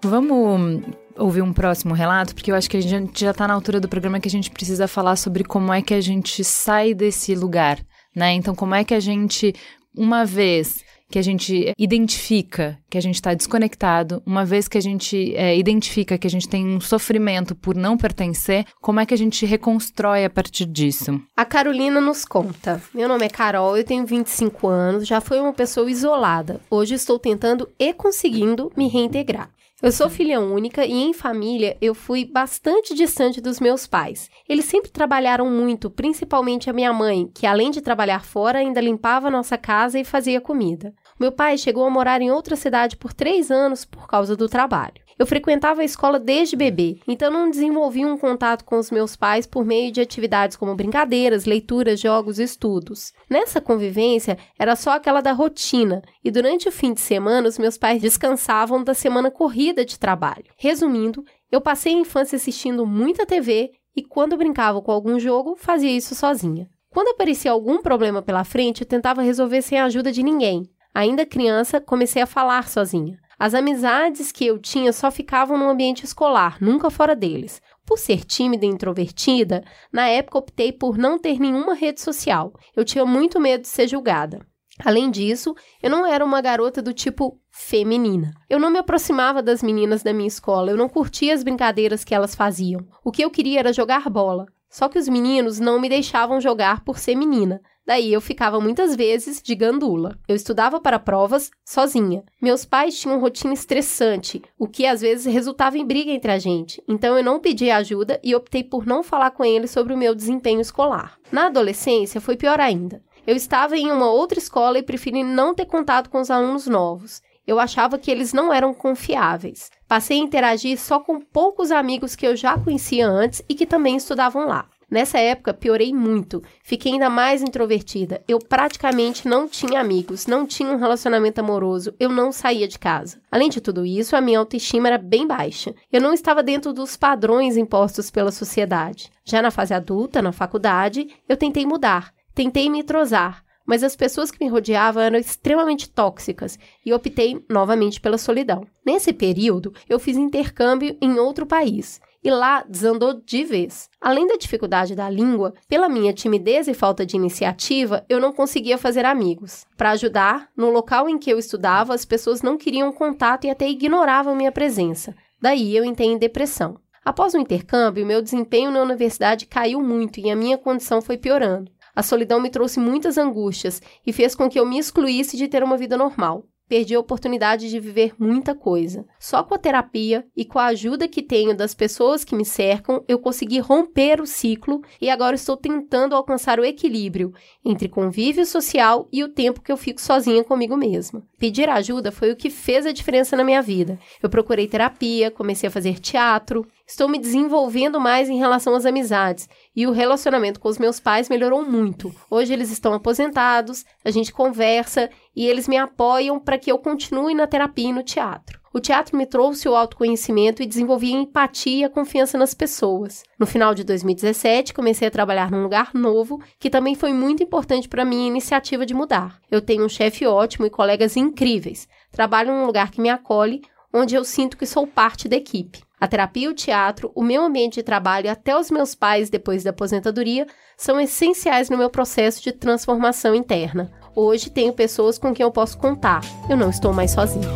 Vamos ouvir um próximo relato, porque eu acho que a gente já está na altura do programa que a gente precisa falar sobre como é que a gente sai desse lugar, né? Então, como é que a gente, uma vez que a gente identifica que a gente está desconectado, uma vez que a gente é, identifica que a gente tem um sofrimento por não pertencer, como é que a gente reconstrói a partir disso? A Carolina nos conta. Meu nome é Carol, eu tenho 25 anos, já fui uma pessoa isolada. Hoje estou tentando e conseguindo me reintegrar. Eu sou filha única e em família eu fui bastante distante dos meus pais. Eles sempre trabalharam muito, principalmente a minha mãe, que além de trabalhar fora, ainda limpava nossa casa e fazia comida. Meu pai chegou a morar em outra cidade por três anos por causa do trabalho. Eu frequentava a escola desde bebê, então não desenvolvi um contato com os meus pais por meio de atividades como brincadeiras, leituras, jogos e estudos. Nessa convivência, era só aquela da rotina, e durante o fim de semana os meus pais descansavam da semana corrida de trabalho. Resumindo, eu passei a infância assistindo muita TV e quando brincava com algum jogo, fazia isso sozinha. Quando aparecia algum problema pela frente, eu tentava resolver sem a ajuda de ninguém. Ainda criança, comecei a falar sozinha. As amizades que eu tinha só ficavam no ambiente escolar, nunca fora deles. Por ser tímida e introvertida, na época optei por não ter nenhuma rede social. Eu tinha muito medo de ser julgada. Além disso, eu não era uma garota do tipo feminina. Eu não me aproximava das meninas da minha escola, eu não curtia as brincadeiras que elas faziam. O que eu queria era jogar bola. Só que os meninos não me deixavam jogar por ser menina. Daí eu ficava muitas vezes de gandula. Eu estudava para provas sozinha. Meus pais tinham rotina estressante, o que às vezes resultava em briga entre a gente. Então eu não pedi ajuda e optei por não falar com eles sobre o meu desempenho escolar. Na adolescência foi pior ainda. Eu estava em uma outra escola e preferi não ter contato com os alunos novos. Eu achava que eles não eram confiáveis. Passei a interagir só com poucos amigos que eu já conhecia antes e que também estudavam lá. Nessa época, piorei muito. Fiquei ainda mais introvertida. Eu praticamente não tinha amigos, não tinha um relacionamento amoroso, eu não saía de casa. Além de tudo isso, a minha autoestima era bem baixa. Eu não estava dentro dos padrões impostos pela sociedade. Já na fase adulta, na faculdade, eu tentei mudar, tentei me entrosar, mas as pessoas que me rodeavam eram extremamente tóxicas e optei novamente pela solidão. Nesse período, eu fiz intercâmbio em outro país e lá desandou de vez. Além da dificuldade da língua, pela minha timidez e falta de iniciativa, eu não conseguia fazer amigos. Para ajudar, no local em que eu estudava, as pessoas não queriam contato e até ignoravam minha presença. Daí eu entrei em depressão. Após o intercâmbio, meu desempenho na universidade caiu muito e a minha condição foi piorando. A solidão me trouxe muitas angústias e fez com que eu me excluísse de ter uma vida normal perdi a oportunidade de viver muita coisa. Só com a terapia e com a ajuda que tenho das pessoas que me cercam, eu consegui romper o ciclo e agora estou tentando alcançar o equilíbrio entre convívio social e o tempo que eu fico sozinha comigo mesma. Pedir ajuda foi o que fez a diferença na minha vida. Eu procurei terapia, comecei a fazer teatro, estou me desenvolvendo mais em relação às amizades e o relacionamento com os meus pais melhorou muito. Hoje eles estão aposentados, a gente conversa e eles me apoiam para que eu continue na terapia e no teatro. O teatro me trouxe o autoconhecimento e desenvolvi a empatia e a confiança nas pessoas. No final de 2017, comecei a trabalhar num lugar novo, que também foi muito importante para minha iniciativa de mudar. Eu tenho um chefe ótimo e colegas incríveis. Trabalho num lugar que me acolhe, onde eu sinto que sou parte da equipe. A terapia o teatro, o meu ambiente de trabalho e até os meus pais depois da aposentadoria são essenciais no meu processo de transformação interna. Hoje tenho pessoas com quem eu posso contar. Eu não estou mais sozinha.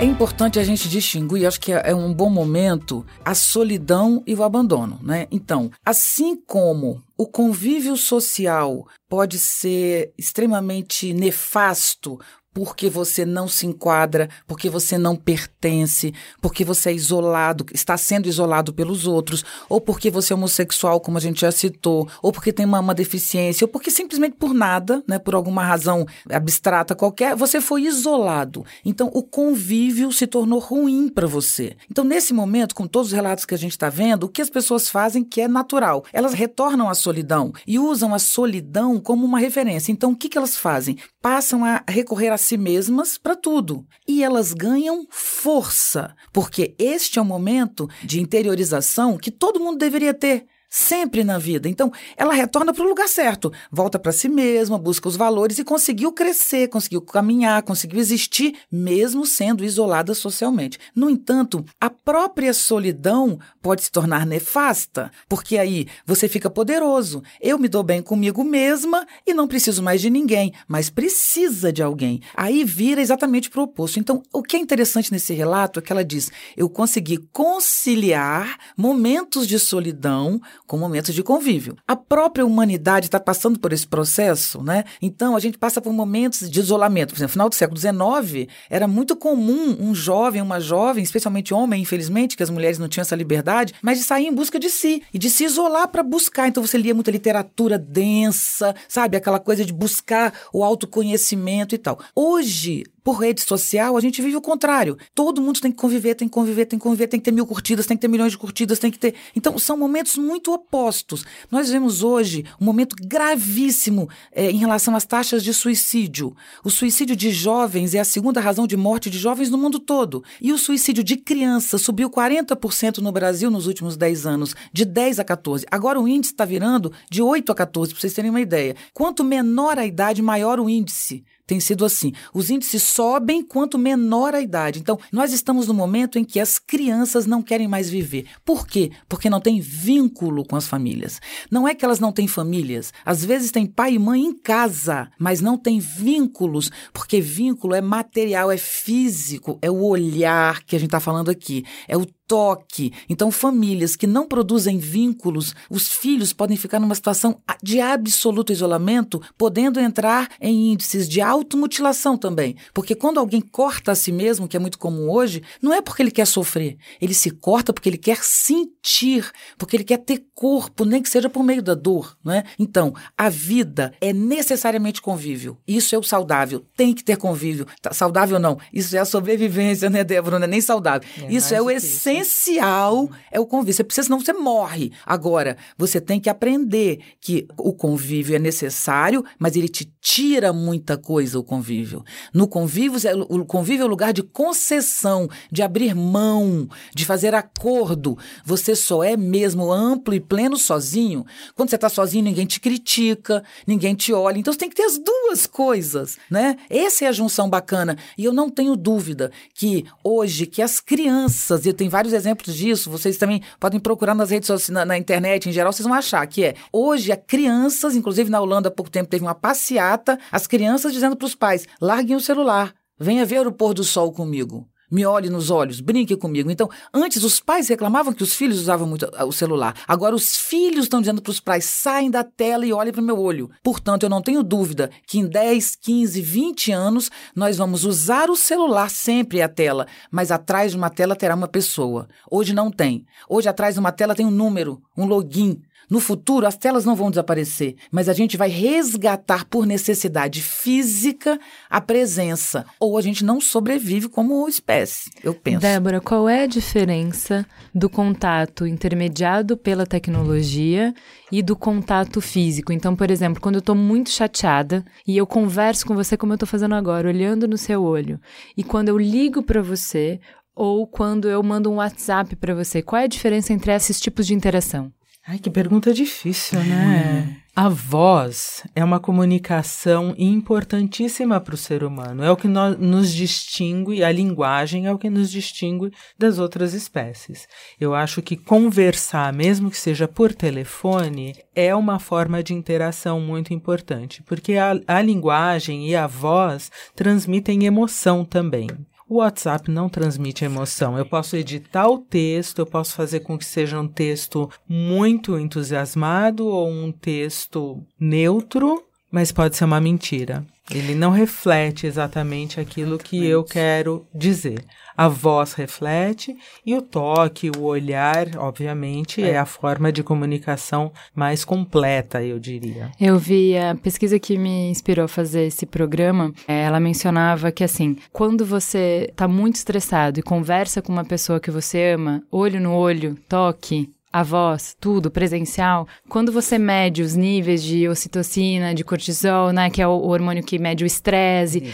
É importante a gente distinguir, acho que é, é um bom momento, a solidão e o abandono, né? Então, assim como o convívio social pode ser extremamente nefasto porque você não se enquadra, porque você não pertence, porque você é isolado, está sendo isolado pelos outros, ou porque você é homossexual, como a gente já citou, ou porque tem uma, uma deficiência, ou porque simplesmente por nada, né, por alguma razão abstrata qualquer, você foi isolado. Então, o convívio se tornou ruim para você. Então, nesse momento, com todos os relatos que a gente está vendo, o que as pessoas fazem que é natural? Elas retornam à solidão e usam a solidão como uma referência. Então, o que, que elas fazem? Passam a recorrer a si mesmas para tudo. E elas ganham força, porque este é o momento de interiorização que todo mundo deveria ter sempre na vida. Então, ela retorna para o lugar certo, volta para si mesma, busca os valores e conseguiu crescer, conseguiu caminhar, conseguiu existir, mesmo sendo isolada socialmente. No entanto, a própria solidão pode se tornar nefasta, porque aí você fica poderoso. Eu me dou bem comigo mesma e não preciso mais de ninguém, mas precisa de alguém. Aí vira exatamente para o oposto. Então, o que é interessante nesse relato é que ela diz: eu consegui conciliar momentos de solidão com momentos de convívio. A própria humanidade está passando por esse processo, né? Então a gente passa por momentos de isolamento. Por exemplo, no final do século XIX era muito comum um jovem, uma jovem, especialmente homem, infelizmente, que as mulheres não tinham essa liberdade, mas de sair em busca de si e de se isolar para buscar. Então você lia muita literatura densa, sabe? Aquela coisa de buscar o autoconhecimento e tal. Hoje por rede social, a gente vive o contrário. Todo mundo tem que conviver, tem que conviver, tem que conviver, tem que ter mil curtidas, tem que ter milhões de curtidas, tem que ter. Então, são momentos muito opostos. Nós vemos hoje um momento gravíssimo é, em relação às taxas de suicídio. O suicídio de jovens é a segunda razão de morte de jovens no mundo todo. E o suicídio de crianças subiu 40% no Brasil nos últimos 10 anos, de 10 a 14. Agora o índice está virando de 8 a 14, para vocês terem uma ideia. Quanto menor a idade, maior o índice tem sido assim. Os índices sobem quanto menor a idade. Então, nós estamos no momento em que as crianças não querem mais viver. Por quê? Porque não tem vínculo com as famílias. Não é que elas não têm famílias. Às vezes tem pai e mãe em casa, mas não tem vínculos, porque vínculo é material, é físico, é o olhar que a gente está falando aqui, é o toque. Então, famílias que não produzem vínculos, os filhos podem ficar numa situação de absoluto isolamento, podendo entrar em índices de automutilação também. Porque quando alguém corta a si mesmo, que é muito comum hoje, não é porque ele quer sofrer. Ele se corta porque ele quer sentir, porque ele quer ter corpo, nem que seja por meio da dor, né? Então, a vida é necessariamente convívio. Isso é o saudável. Tem que ter convívio. Tá, saudável não. Isso é a sobrevivência, né, Débora? Não é nem saudável. É isso é o essencial essencial é o convívio. Você precisa, senão você morre. Agora, você tem que aprender que o convívio é necessário, mas ele te tira muita coisa, o convívio. No convívio, o convívio é o lugar de concessão, de abrir mão, de fazer acordo. Você só é mesmo amplo e pleno sozinho. Quando você está sozinho, ninguém te critica, ninguém te olha. Então, você tem que ter as duas coisas, né? Essa é a junção bacana. E eu não tenho dúvida que hoje, que as crianças, e eu tenho vários vários exemplos disso. Vocês também podem procurar nas redes sociais, na, na, internet em geral, vocês vão achar que é. Hoje, as crianças, inclusive na Holanda há pouco tempo teve uma passeata, as crianças dizendo para os pais: larguem o celular, venha ver o pôr do sol comigo me olhe nos olhos, brinque comigo. Então, antes os pais reclamavam que os filhos usavam muito ah, o celular. Agora os filhos estão dizendo para os pais: saem da tela e olhem para o meu olho. Portanto, eu não tenho dúvida que em 10, 15, 20 anos nós vamos usar o celular sempre a tela, mas atrás de uma tela terá uma pessoa. Hoje não tem. Hoje atrás de uma tela tem um número, um login. No futuro, as telas não vão desaparecer, mas a gente vai resgatar por necessidade física a presença. Ou a gente não sobrevive como espécie, eu penso. Débora, qual é a diferença do contato intermediado pela tecnologia e do contato físico? Então, por exemplo, quando eu estou muito chateada e eu converso com você como eu estou fazendo agora, olhando no seu olho, e quando eu ligo para você ou quando eu mando um WhatsApp para você, qual é a diferença entre esses tipos de interação? Ai, que pergunta difícil, né? É. A voz é uma comunicação importantíssima para o ser humano. É o que nós, nos distingue, a linguagem é o que nos distingue das outras espécies. Eu acho que conversar, mesmo que seja por telefone, é uma forma de interação muito importante, porque a, a linguagem e a voz transmitem emoção também. O WhatsApp não transmite emoção. Eu posso editar o texto, eu posso fazer com que seja um texto muito entusiasmado ou um texto neutro, mas pode ser uma mentira. Ele não reflete exatamente aquilo que eu quero dizer. A voz reflete e o toque, o olhar, obviamente, é, é a forma de comunicação mais completa, eu diria. Eu vi a pesquisa que me inspirou a fazer esse programa. É, ela mencionava que, assim, quando você está muito estressado e conversa com uma pessoa que você ama, olho no olho, toque, a voz, tudo presencial, quando você mede os níveis de ocitocina, de cortisol, né, que é o, hormônio que mede o estresse,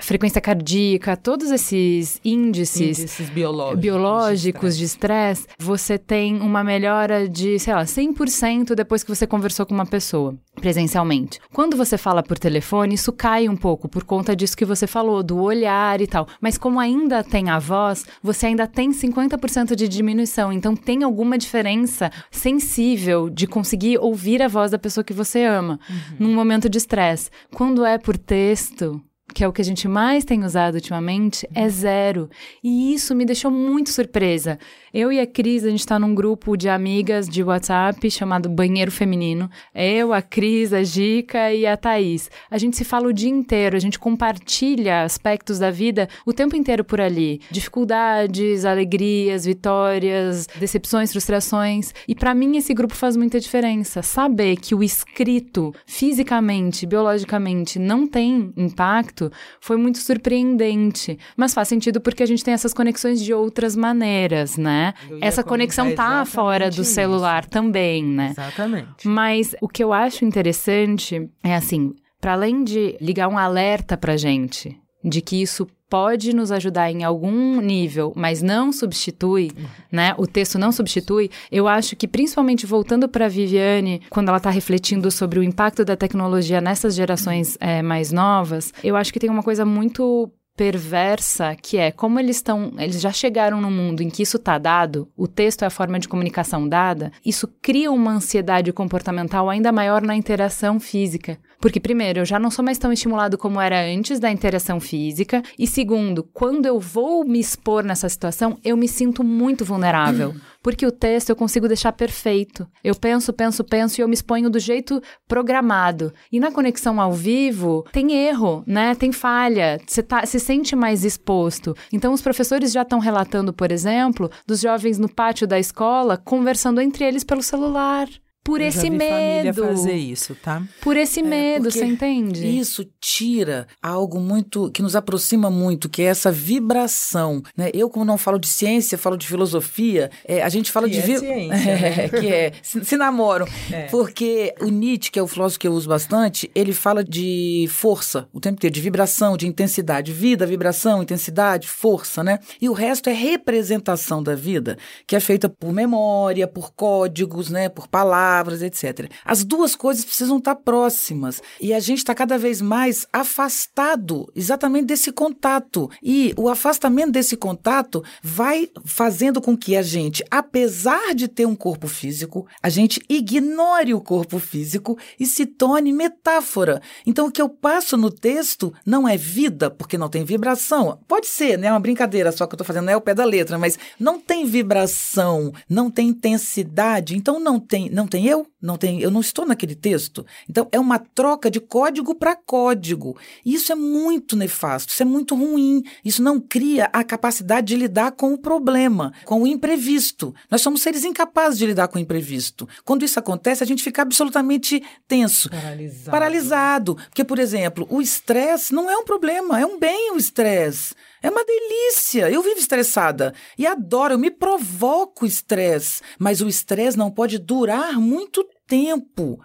frequência cardíaca, todos esses índices, índices biológicos, biológicos de estresse, você tem uma melhora de, sei lá, 100% depois que você conversou com uma pessoa presencialmente. Quando você fala por telefone, isso cai um pouco por conta disso que você falou, do olhar e tal. Mas como ainda tem a voz, você ainda tem 50% de diminuição, então tem alguma diferença diferença sensível de conseguir ouvir a voz da pessoa que você ama uhum. num momento de estresse. Quando é por texto, que é o que a gente mais tem usado ultimamente, é zero. E isso me deixou muito surpresa. Eu e a Cris, a gente está num grupo de amigas de WhatsApp chamado Banheiro Feminino. Eu, a Cris, a Gica e a Thaís. A gente se fala o dia inteiro, a gente compartilha aspectos da vida o tempo inteiro por ali. Dificuldades, alegrias, vitórias, decepções, frustrações. E para mim esse grupo faz muita diferença. Saber que o escrito, fisicamente, biologicamente, não tem impacto foi muito surpreendente. Mas faz sentido porque a gente tem essas conexões de outras maneiras, né? Essa conexão tá fora do celular isso. também, né? Exatamente. Mas o que eu acho interessante é assim, para além de ligar um alerta pra gente de que isso pode nos ajudar em algum nível, mas não substitui, né? O texto não substitui. Eu acho que principalmente voltando para Viviane, quando ela está refletindo sobre o impacto da tecnologia nessas gerações é, mais novas, eu acho que tem uma coisa muito perversa que é como eles estão, eles já chegaram no mundo em que isso está dado, o texto é a forma de comunicação dada, isso cria uma ansiedade comportamental ainda maior na interação física. Porque, primeiro, eu já não sou mais tão estimulado como era antes da interação física. E, segundo, quando eu vou me expor nessa situação, eu me sinto muito vulnerável. Porque o texto eu consigo deixar perfeito. Eu penso, penso, penso e eu me exponho do jeito programado. E na conexão ao vivo, tem erro, né? Tem falha. Você tá, se sente mais exposto. Então, os professores já estão relatando, por exemplo, dos jovens no pátio da escola conversando entre eles pelo celular. Por eu esse medo. fazer isso, tá? Por esse é, medo, você entende? Isso tira algo muito que nos aproxima muito, que é essa vibração, né? Eu como não falo de ciência, falo de filosofia, é, a gente fala que de é vi... ciência, é, né? que é se, se namoram, é. porque o Nietzsche, que é o filósofo que eu uso bastante, ele fala de força o tempo inteiro, de vibração, de intensidade, vida, vibração, intensidade, força, né? E o resto é representação da vida, que é feita por memória, por códigos, né? Por palavras palavras, etc. As duas coisas precisam estar próximas e a gente está cada vez mais afastado exatamente desse contato. E o afastamento desse contato vai fazendo com que a gente, apesar de ter um corpo físico, a gente ignore o corpo físico e se torne metáfora. Então, o que eu passo no texto não é vida, porque não tem vibração. Pode ser, né? É uma brincadeira só que eu estou fazendo, não é o pé da letra, mas não tem vibração, não tem intensidade, então não tem, não tem eu, não tem, eu não estou naquele texto. Então é uma troca de código para código. Isso é muito nefasto, isso é muito ruim. Isso não cria a capacidade de lidar com o problema, com o imprevisto. Nós somos seres incapazes de lidar com o imprevisto. Quando isso acontece, a gente fica absolutamente tenso, paralisado. paralisado. Porque, por exemplo, o estresse não é um problema, é um bem o estresse. É uma delícia. Eu vivo estressada e adoro, eu me provoco estresse, mas o estresse não pode durar muito tempo.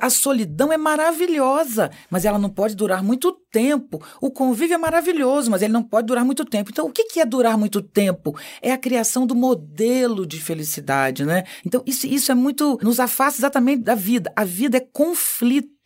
A solidão é maravilhosa, mas ela não pode durar muito tempo. O convívio é maravilhoso, mas ele não pode durar muito tempo. Então, o que é durar muito tempo? É a criação do modelo de felicidade, né? Então, isso, isso é muito. nos afasta exatamente da vida. A vida é conflito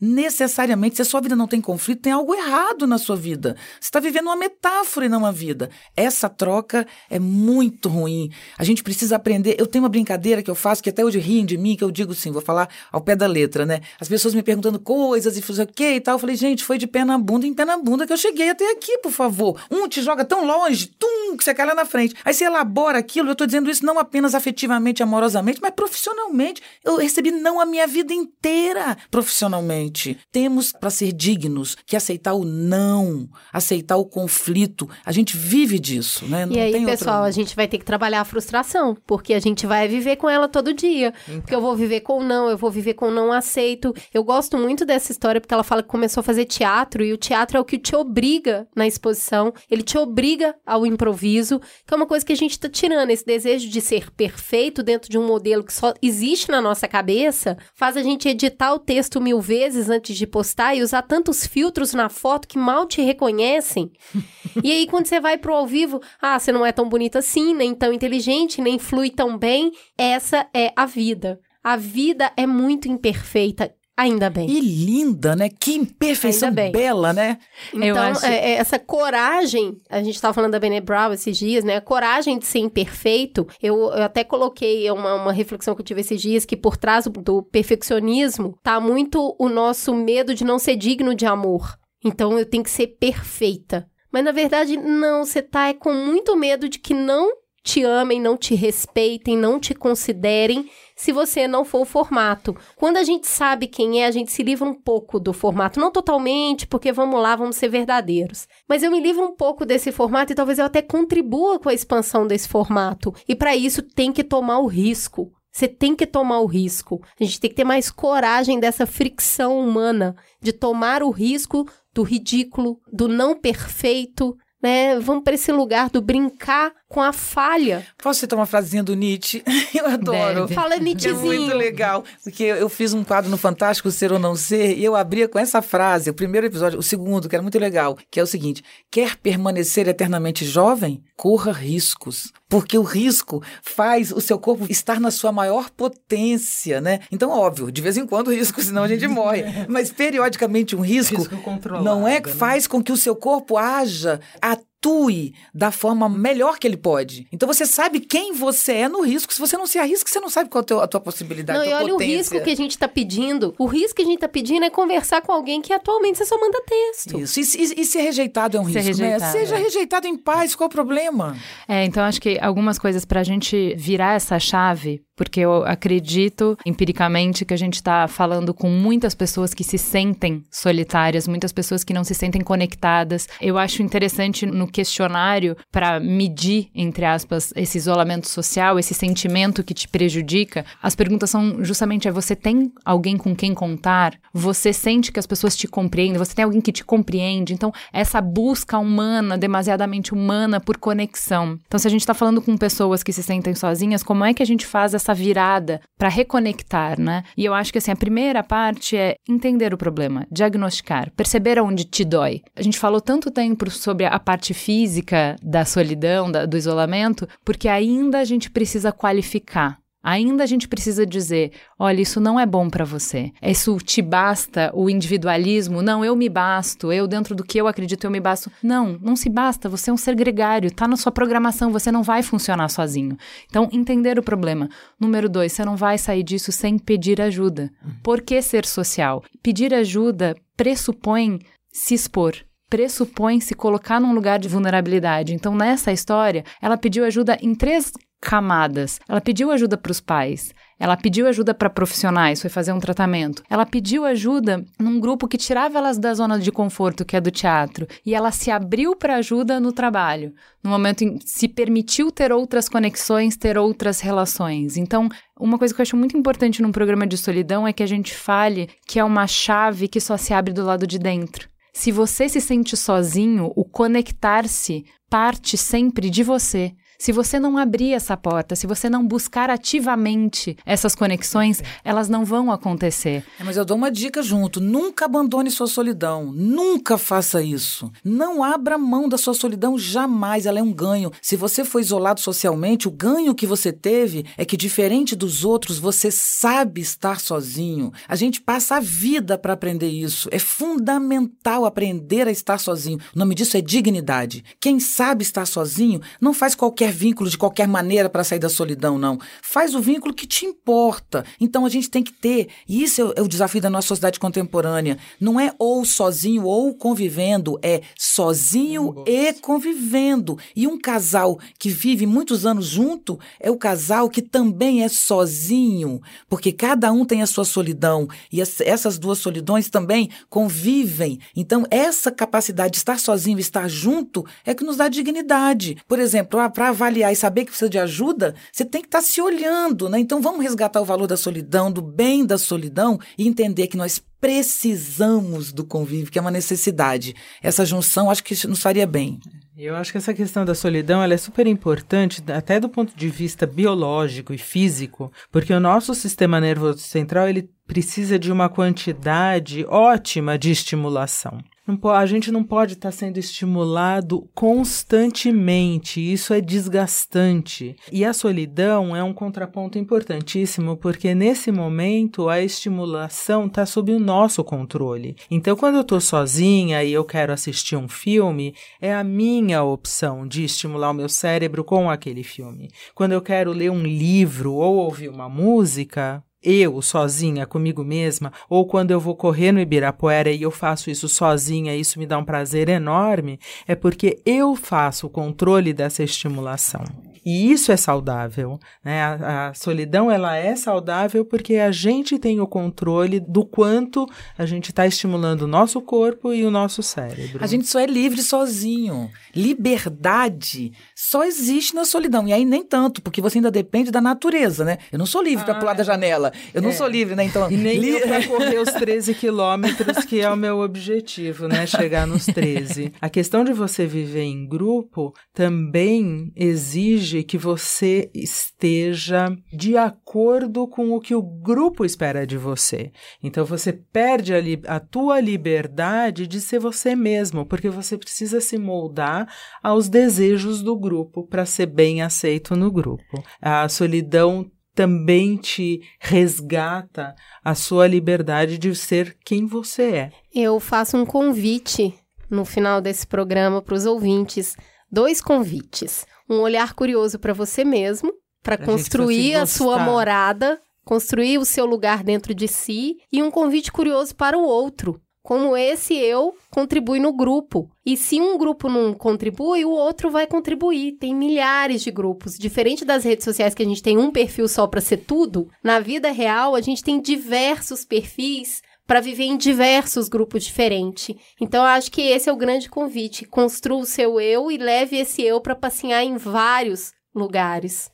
necessariamente, se a sua vida não tem conflito, tem algo errado na sua vida. Você está vivendo uma metáfora e não uma vida. Essa troca é muito ruim. A gente precisa aprender. Eu tenho uma brincadeira que eu faço, que até hoje riem de mim, que eu digo assim: vou falar ao pé da letra, né? As pessoas me perguntando coisas e fazer o quê e tal. Eu falei, gente, foi de pé na bunda em pé na bunda que eu cheguei até aqui, por favor. Um te joga tão longe, tum, que você cai lá na frente. Aí você elabora aquilo, eu tô dizendo isso não apenas afetivamente, amorosamente, mas profissionalmente. Eu recebi não a minha vida inteira profissionalmente. Temos para ser dignos que aceitar o não, aceitar o conflito. A gente vive disso, né? Não e aí, pessoal, outra... a gente vai ter que trabalhar a frustração, porque a gente vai viver com ela todo dia. Então. Porque eu vou viver com não, eu vou viver com não aceito. Eu gosto muito dessa história porque ela fala que começou a fazer teatro e o teatro é o que te obriga na exposição, ele te obriga ao improviso, que é uma coisa que a gente tá tirando. Esse desejo de ser perfeito dentro de um modelo que só existe na nossa cabeça, faz a gente editar o texto mil vezes antes de postar e usar tantos filtros na foto que mal te reconhecem. e aí, quando você vai pro ao vivo, ah, você não é tão bonita assim, nem tão inteligente, nem flui tão bem. Essa é a vida. A vida é muito imperfeita. Ainda bem. E linda, né? Que imperfeição bela, né? Então, acho... é, é, essa coragem, a gente estava falando da Bene Brown esses dias, né? A coragem de ser imperfeito. Eu, eu até coloquei uma, uma, reflexão que eu tive esses dias, que por trás do perfeccionismo tá muito o nosso medo de não ser digno de amor. Então, eu tenho que ser perfeita. Mas, na verdade, não. Você tá é, com muito medo de que não te amem, não te respeitem, não te considerem se você não for o formato. Quando a gente sabe quem é, a gente se livra um pouco do formato. Não totalmente, porque vamos lá, vamos ser verdadeiros. Mas eu me livro um pouco desse formato e talvez eu até contribua com a expansão desse formato. E para isso tem que tomar o risco. Você tem que tomar o risco. A gente tem que ter mais coragem dessa fricção humana, de tomar o risco do ridículo, do não perfeito, né? Vamos para esse lugar do brincar com a falha. Posso citar uma frasezinha do Nietzsche? Eu adoro. Deve. Fala Nietzschezinho. É muito legal, porque eu fiz um quadro no Fantástico Ser ou Não Ser e eu abria com essa frase, o primeiro episódio, o segundo, que era muito legal, que é o seguinte: quer permanecer eternamente jovem? Corra riscos, porque o risco faz o seu corpo estar na sua maior potência, né? Então, óbvio, de vez em quando risco, senão a gente morre, mas periodicamente um risco, risco não é que né? faz com que o seu corpo haja a atue da forma melhor que ele pode. Então você sabe quem você é no risco. Se você não se arrisca, você não sabe qual é a tua possibilidade. Não, e olha potência. o risco que a gente está pedindo. O risco que a gente está pedindo é conversar com alguém que atualmente você só manda texto. Isso. E, e, e ser rejeitado é um ser risco, né? rejeitado, né? Seja é. rejeitado em paz, qual o problema? É, então acho que algumas coisas para a gente virar essa chave porque eu acredito empiricamente que a gente está falando com muitas pessoas que se sentem solitárias, muitas pessoas que não se sentem conectadas. Eu acho interessante no questionário para medir, entre aspas, esse isolamento social, esse sentimento que te prejudica. As perguntas são justamente: é você tem alguém com quem contar? Você sente que as pessoas te compreendem? Você tem alguém que te compreende? Então, essa busca humana, demasiadamente humana por conexão. Então, se a gente está falando com pessoas que se sentem sozinhas, como é que a gente faz essa essa virada para reconectar, né? E eu acho que assim, a primeira parte é entender o problema, diagnosticar, perceber aonde te dói. A gente falou tanto tempo sobre a parte física da solidão, da, do isolamento, porque ainda a gente precisa qualificar Ainda a gente precisa dizer: olha, isso não é bom para você. Isso te basta o individualismo? Não, eu me basto. Eu, dentro do que eu acredito, eu me basto. Não, não se basta. Você é um ser gregário. Tá na sua programação. Você não vai funcionar sozinho. Então, entender o problema. Número dois, você não vai sair disso sem pedir ajuda. Por que ser social? Pedir ajuda pressupõe se expor pressupõe se colocar num lugar de vulnerabilidade. Então, nessa história, ela pediu ajuda em três camadas. Ela pediu ajuda para os pais, ela pediu ajuda para profissionais, foi fazer um tratamento. Ela pediu ajuda num grupo que tirava elas da zona de conforto, que é do teatro, e ela se abriu para ajuda no trabalho, no momento em se permitiu ter outras conexões, ter outras relações. Então, uma coisa que eu acho muito importante num programa de solidão é que a gente fale que é uma chave que só se abre do lado de dentro. Se você se sente sozinho, o conectar-se parte sempre de você. Se você não abrir essa porta, se você não buscar ativamente essas conexões, elas não vão acontecer. É, mas eu dou uma dica junto: nunca abandone sua solidão. Nunca faça isso. Não abra mão da sua solidão jamais. Ela é um ganho. Se você foi isolado socialmente, o ganho que você teve é que, diferente dos outros, você sabe estar sozinho. A gente passa a vida para aprender isso. É fundamental aprender a estar sozinho. O nome disso é dignidade. Quem sabe estar sozinho não faz qualquer qualquer vínculo de qualquer maneira para sair da solidão, não. Faz o vínculo que te importa. Então a gente tem que ter, e isso é o, é desafio da nossa sociedade contemporânea. Não é ou sozinho ou convivendo, é sozinho e convivendo. E um casal que vive muitos anos junto é o casal que também é sozinho, porque cada um tem a sua solidão e essas duas solidões também convivem. Então essa capacidade de estar sozinho e estar junto é que nos dá dignidade. Por exemplo, para avaliar e saber que precisa de ajuda, você tem que estar se olhando, né? Então vamos resgatar o valor da solidão, do bem da solidão e entender que nós precisamos do convívio, que é uma necessidade. Essa junção acho que nos faria bem. Eu acho que essa questão da solidão ela é super importante, até do ponto de vista biológico e físico, porque o nosso sistema nervoso central ele precisa de uma quantidade ótima de estimulação. Não, a gente não pode estar tá sendo estimulado constantemente, isso é desgastante. E a solidão é um contraponto importantíssimo, porque nesse momento a estimulação está sob o nosso controle. Então, quando eu estou sozinha e eu quero assistir um filme, é a minha opção de estimular o meu cérebro com aquele filme. Quando eu quero ler um livro ou ouvir uma música, eu sozinha comigo mesma, ou quando eu vou correr no Ibirapuera e eu faço isso sozinha, isso me dá um prazer enorme, é porque eu faço o controle dessa estimulação. E isso é saudável, né? A, a, solidão ela é saudável porque a gente tem o controle do quanto a gente está estimulando o nosso corpo e o nosso cérebro. A gente só é livre sozinho. Liberdade só existe na solidão. E aí nem tanto, porque você ainda depende da natureza, né? Eu não sou livre ah, para pular da janela. Eu é. não sou livre, né? Então, e nem li... para correr os 13 quilômetros, que é o meu objetivo, né? Chegar nos 13. A questão de você viver em grupo também exige exige que você esteja de acordo com o que o grupo espera de você. Então você perde a, li a tua liberdade de ser você mesmo, porque você precisa se moldar aos desejos do grupo para ser bem aceito no grupo. A solidão também te resgata a sua liberdade de ser quem você é. Eu faço um convite no final desse programa para os ouvintes. Dois convites um olhar curioso para você mesmo, para construir a sua morada, construir o seu lugar dentro de si e um convite curioso para o outro. Como esse eu contribui no grupo. E se um grupo não contribui, o outro vai contribuir. Tem milhares de grupos. Diferente das redes sociais que a gente tem um perfil só para ser tudo, na vida real a gente tem diversos perfis para viver em diversos grupos diferentes. Então, eu acho que esse é o grande convite. Construa o seu eu e leve esse eu para passear em vários lugares.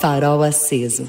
Farol aceso.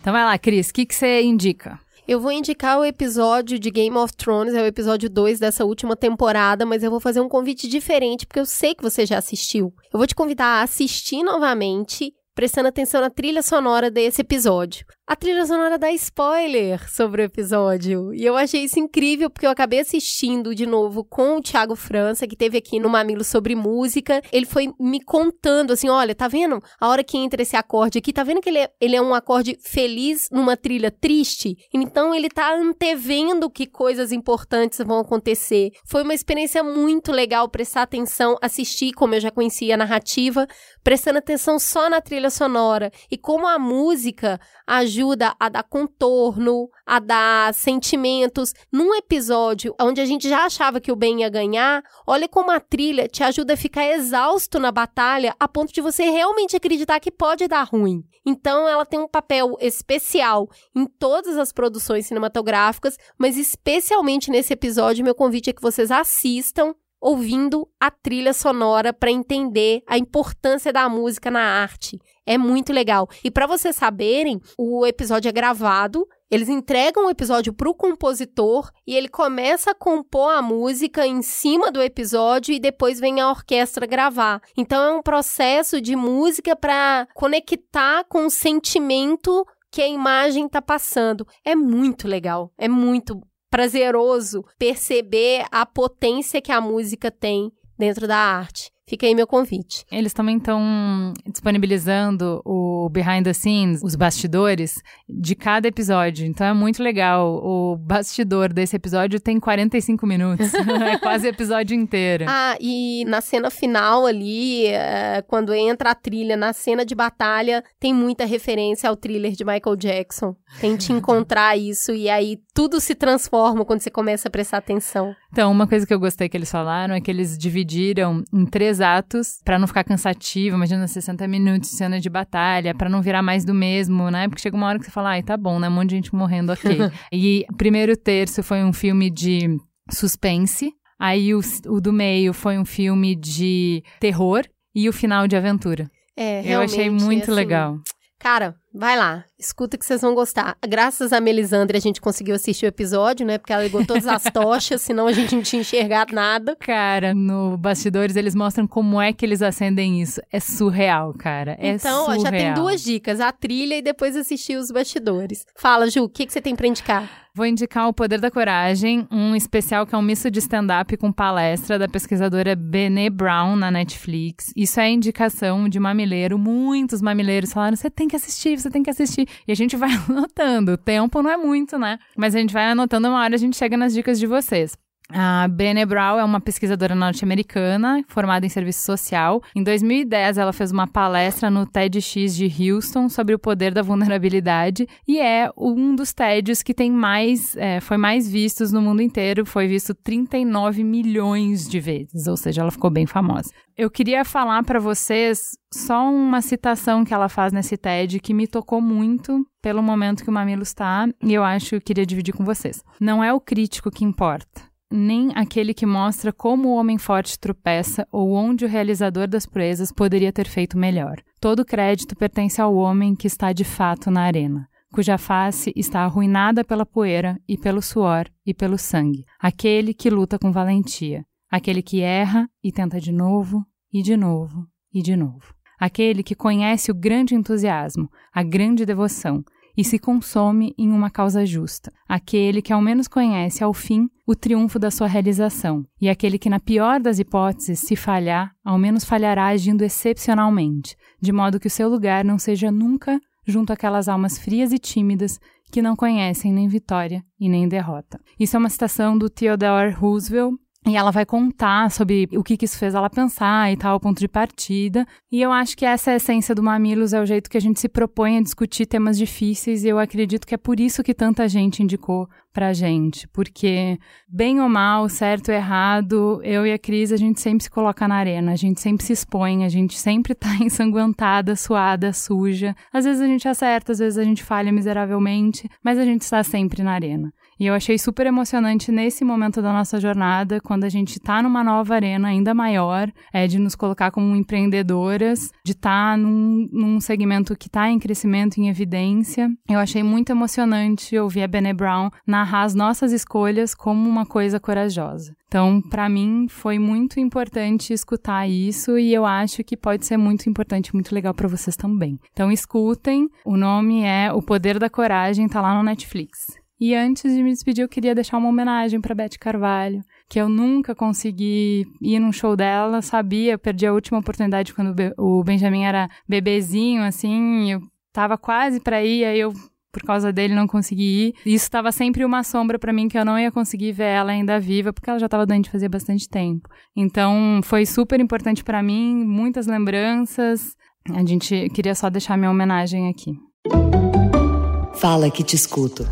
Então vai lá, Cris, o que, que você indica? Eu vou indicar o episódio de Game of Thrones, é o episódio 2 dessa última temporada, mas eu vou fazer um convite diferente, porque eu sei que você já assistiu. Eu vou te convidar a assistir novamente prestando atenção na trilha sonora desse episódio. A trilha sonora dá spoiler sobre o episódio. E eu achei isso incrível porque eu acabei assistindo de novo com o Thiago França, que teve aqui no Mamilo sobre música. Ele foi me contando assim: olha, tá vendo? A hora que entra esse acorde aqui, tá vendo que ele é, ele é um acorde feliz numa trilha triste? Então ele tá antevendo que coisas importantes vão acontecer. Foi uma experiência muito legal prestar atenção, assistir, como eu já conhecia a narrativa, prestando atenção só na trilha sonora e como a música ajuda a dar contorno, a dar sentimentos. Num episódio onde a gente já achava que o bem ia ganhar, olha como a trilha te ajuda a ficar exausto na batalha a ponto de você realmente acreditar que pode dar ruim. Então ela tem um papel especial em todas as produções cinematográficas, mas especialmente nesse episódio, meu convite é que vocês assistam ouvindo a trilha sonora para entender a importância da música na arte. É muito legal. E para vocês saberem, o episódio é gravado, eles entregam o episódio para o compositor e ele começa a compor a música em cima do episódio e depois vem a orquestra gravar. Então é um processo de música para conectar com o sentimento que a imagem está passando. É muito legal, é muito prazeroso perceber a potência que a música tem dentro da arte. Fica aí meu convite. Eles também estão disponibilizando o behind the scenes, os bastidores de cada episódio. Então é muito legal. O bastidor desse episódio tem 45 minutos. é quase o episódio inteiro. Ah, e na cena final ali, é, quando entra a trilha, na cena de batalha, tem muita referência ao thriller de Michael Jackson. Tente encontrar isso e aí tudo se transforma quando você começa a prestar atenção. Então, uma coisa que eu gostei que eles falaram é que eles dividiram em três atos para não ficar cansativo, imagina 60 minutos cena de batalha, para não virar mais do mesmo, né? Porque chega uma hora que você fala, ai, tá bom, né? Um monte de gente morrendo, ok. e o primeiro terço foi um filme de suspense, aí o, o do meio foi um filme de terror e o final de aventura. É, Eu achei muito assim, legal. Cara, vai lá, escuta que vocês vão gostar. Graças a Melisandre a gente conseguiu assistir o episódio, né? Porque ela ligou todas as tochas, senão a gente não tinha enxergado nada. Cara, no bastidores eles mostram como é que eles acendem isso. É surreal, cara. É então, ó, surreal. já tem duas dicas: a trilha e depois assistir os bastidores. Fala, Ju, o que, que você tem pra indicar? Vou indicar O Poder da Coragem, um especial que é um misto de stand-up com palestra da pesquisadora Brené Brown na Netflix. Isso é indicação de mamileiro. Muitos mamileiros falaram: você tem que assistir, você tem que assistir. E a gente vai anotando. O tempo não é muito, né? Mas a gente vai anotando, uma hora a gente chega nas dicas de vocês. A Brené Brown é uma pesquisadora norte-americana formada em serviço social. Em 2010, ela fez uma palestra no TEDx de Houston sobre o poder da vulnerabilidade e é um dos TEDs que tem mais, é, foi mais vistos no mundo inteiro. Foi visto 39 milhões de vezes, ou seja, ela ficou bem famosa. Eu queria falar para vocês só uma citação que ela faz nesse TED que me tocou muito pelo momento que o Mamilo está e eu acho que queria dividir com vocês. Não é o crítico que importa nem aquele que mostra como o homem forte tropeça ou onde o realizador das proezas poderia ter feito melhor. Todo crédito pertence ao homem que está de fato na arena, cuja face está arruinada pela poeira e pelo suor e pelo sangue. Aquele que luta com valentia, aquele que erra e tenta de novo e de novo e de novo. Aquele que conhece o grande entusiasmo, a grande devoção, e se consome em uma causa justa, aquele que ao menos conhece ao fim o triunfo da sua realização, e aquele que, na pior das hipóteses, se falhar, ao menos falhará agindo excepcionalmente, de modo que o seu lugar não seja nunca junto àquelas almas frias e tímidas que não conhecem nem vitória e nem derrota. Isso é uma citação do Theodore Roosevelt, e ela vai contar sobre o que, que isso fez ela pensar e tal, o ponto de partida. E eu acho que essa é a essência do Mamilos, é o jeito que a gente se propõe a discutir temas difíceis. E eu acredito que é por isso que tanta gente indicou pra gente. Porque, bem ou mal, certo ou errado, eu e a Cris, a gente sempre se coloca na arena, a gente sempre se expõe, a gente sempre tá ensanguentada, suada, suja. Às vezes a gente acerta, às vezes a gente falha miseravelmente, mas a gente está sempre na arena. E eu achei super emocionante nesse momento da nossa jornada, quando a gente está numa nova arena ainda maior, é de nos colocar como empreendedoras, de estar tá num, num segmento que está em crescimento, em evidência. Eu achei muito emocionante ouvir a Bene Brown narrar as nossas escolhas como uma coisa corajosa. Então, para mim, foi muito importante escutar isso e eu acho que pode ser muito importante, muito legal para vocês também. Então, escutem. O nome é O Poder da Coragem, tá lá no Netflix. E antes de me despedir, eu queria deixar uma homenagem para Beth Carvalho, que eu nunca consegui ir num show dela, sabia, perdi a última oportunidade quando o Benjamin era bebezinho, assim, eu tava quase para ir, aí eu por causa dele não consegui ir. Isso estava sempre uma sombra para mim que eu não ia conseguir ver ela ainda viva, porque ela já estava doente fazia bastante tempo. Então, foi super importante para mim, muitas lembranças. A gente queria só deixar minha homenagem aqui. Fala que te escuto.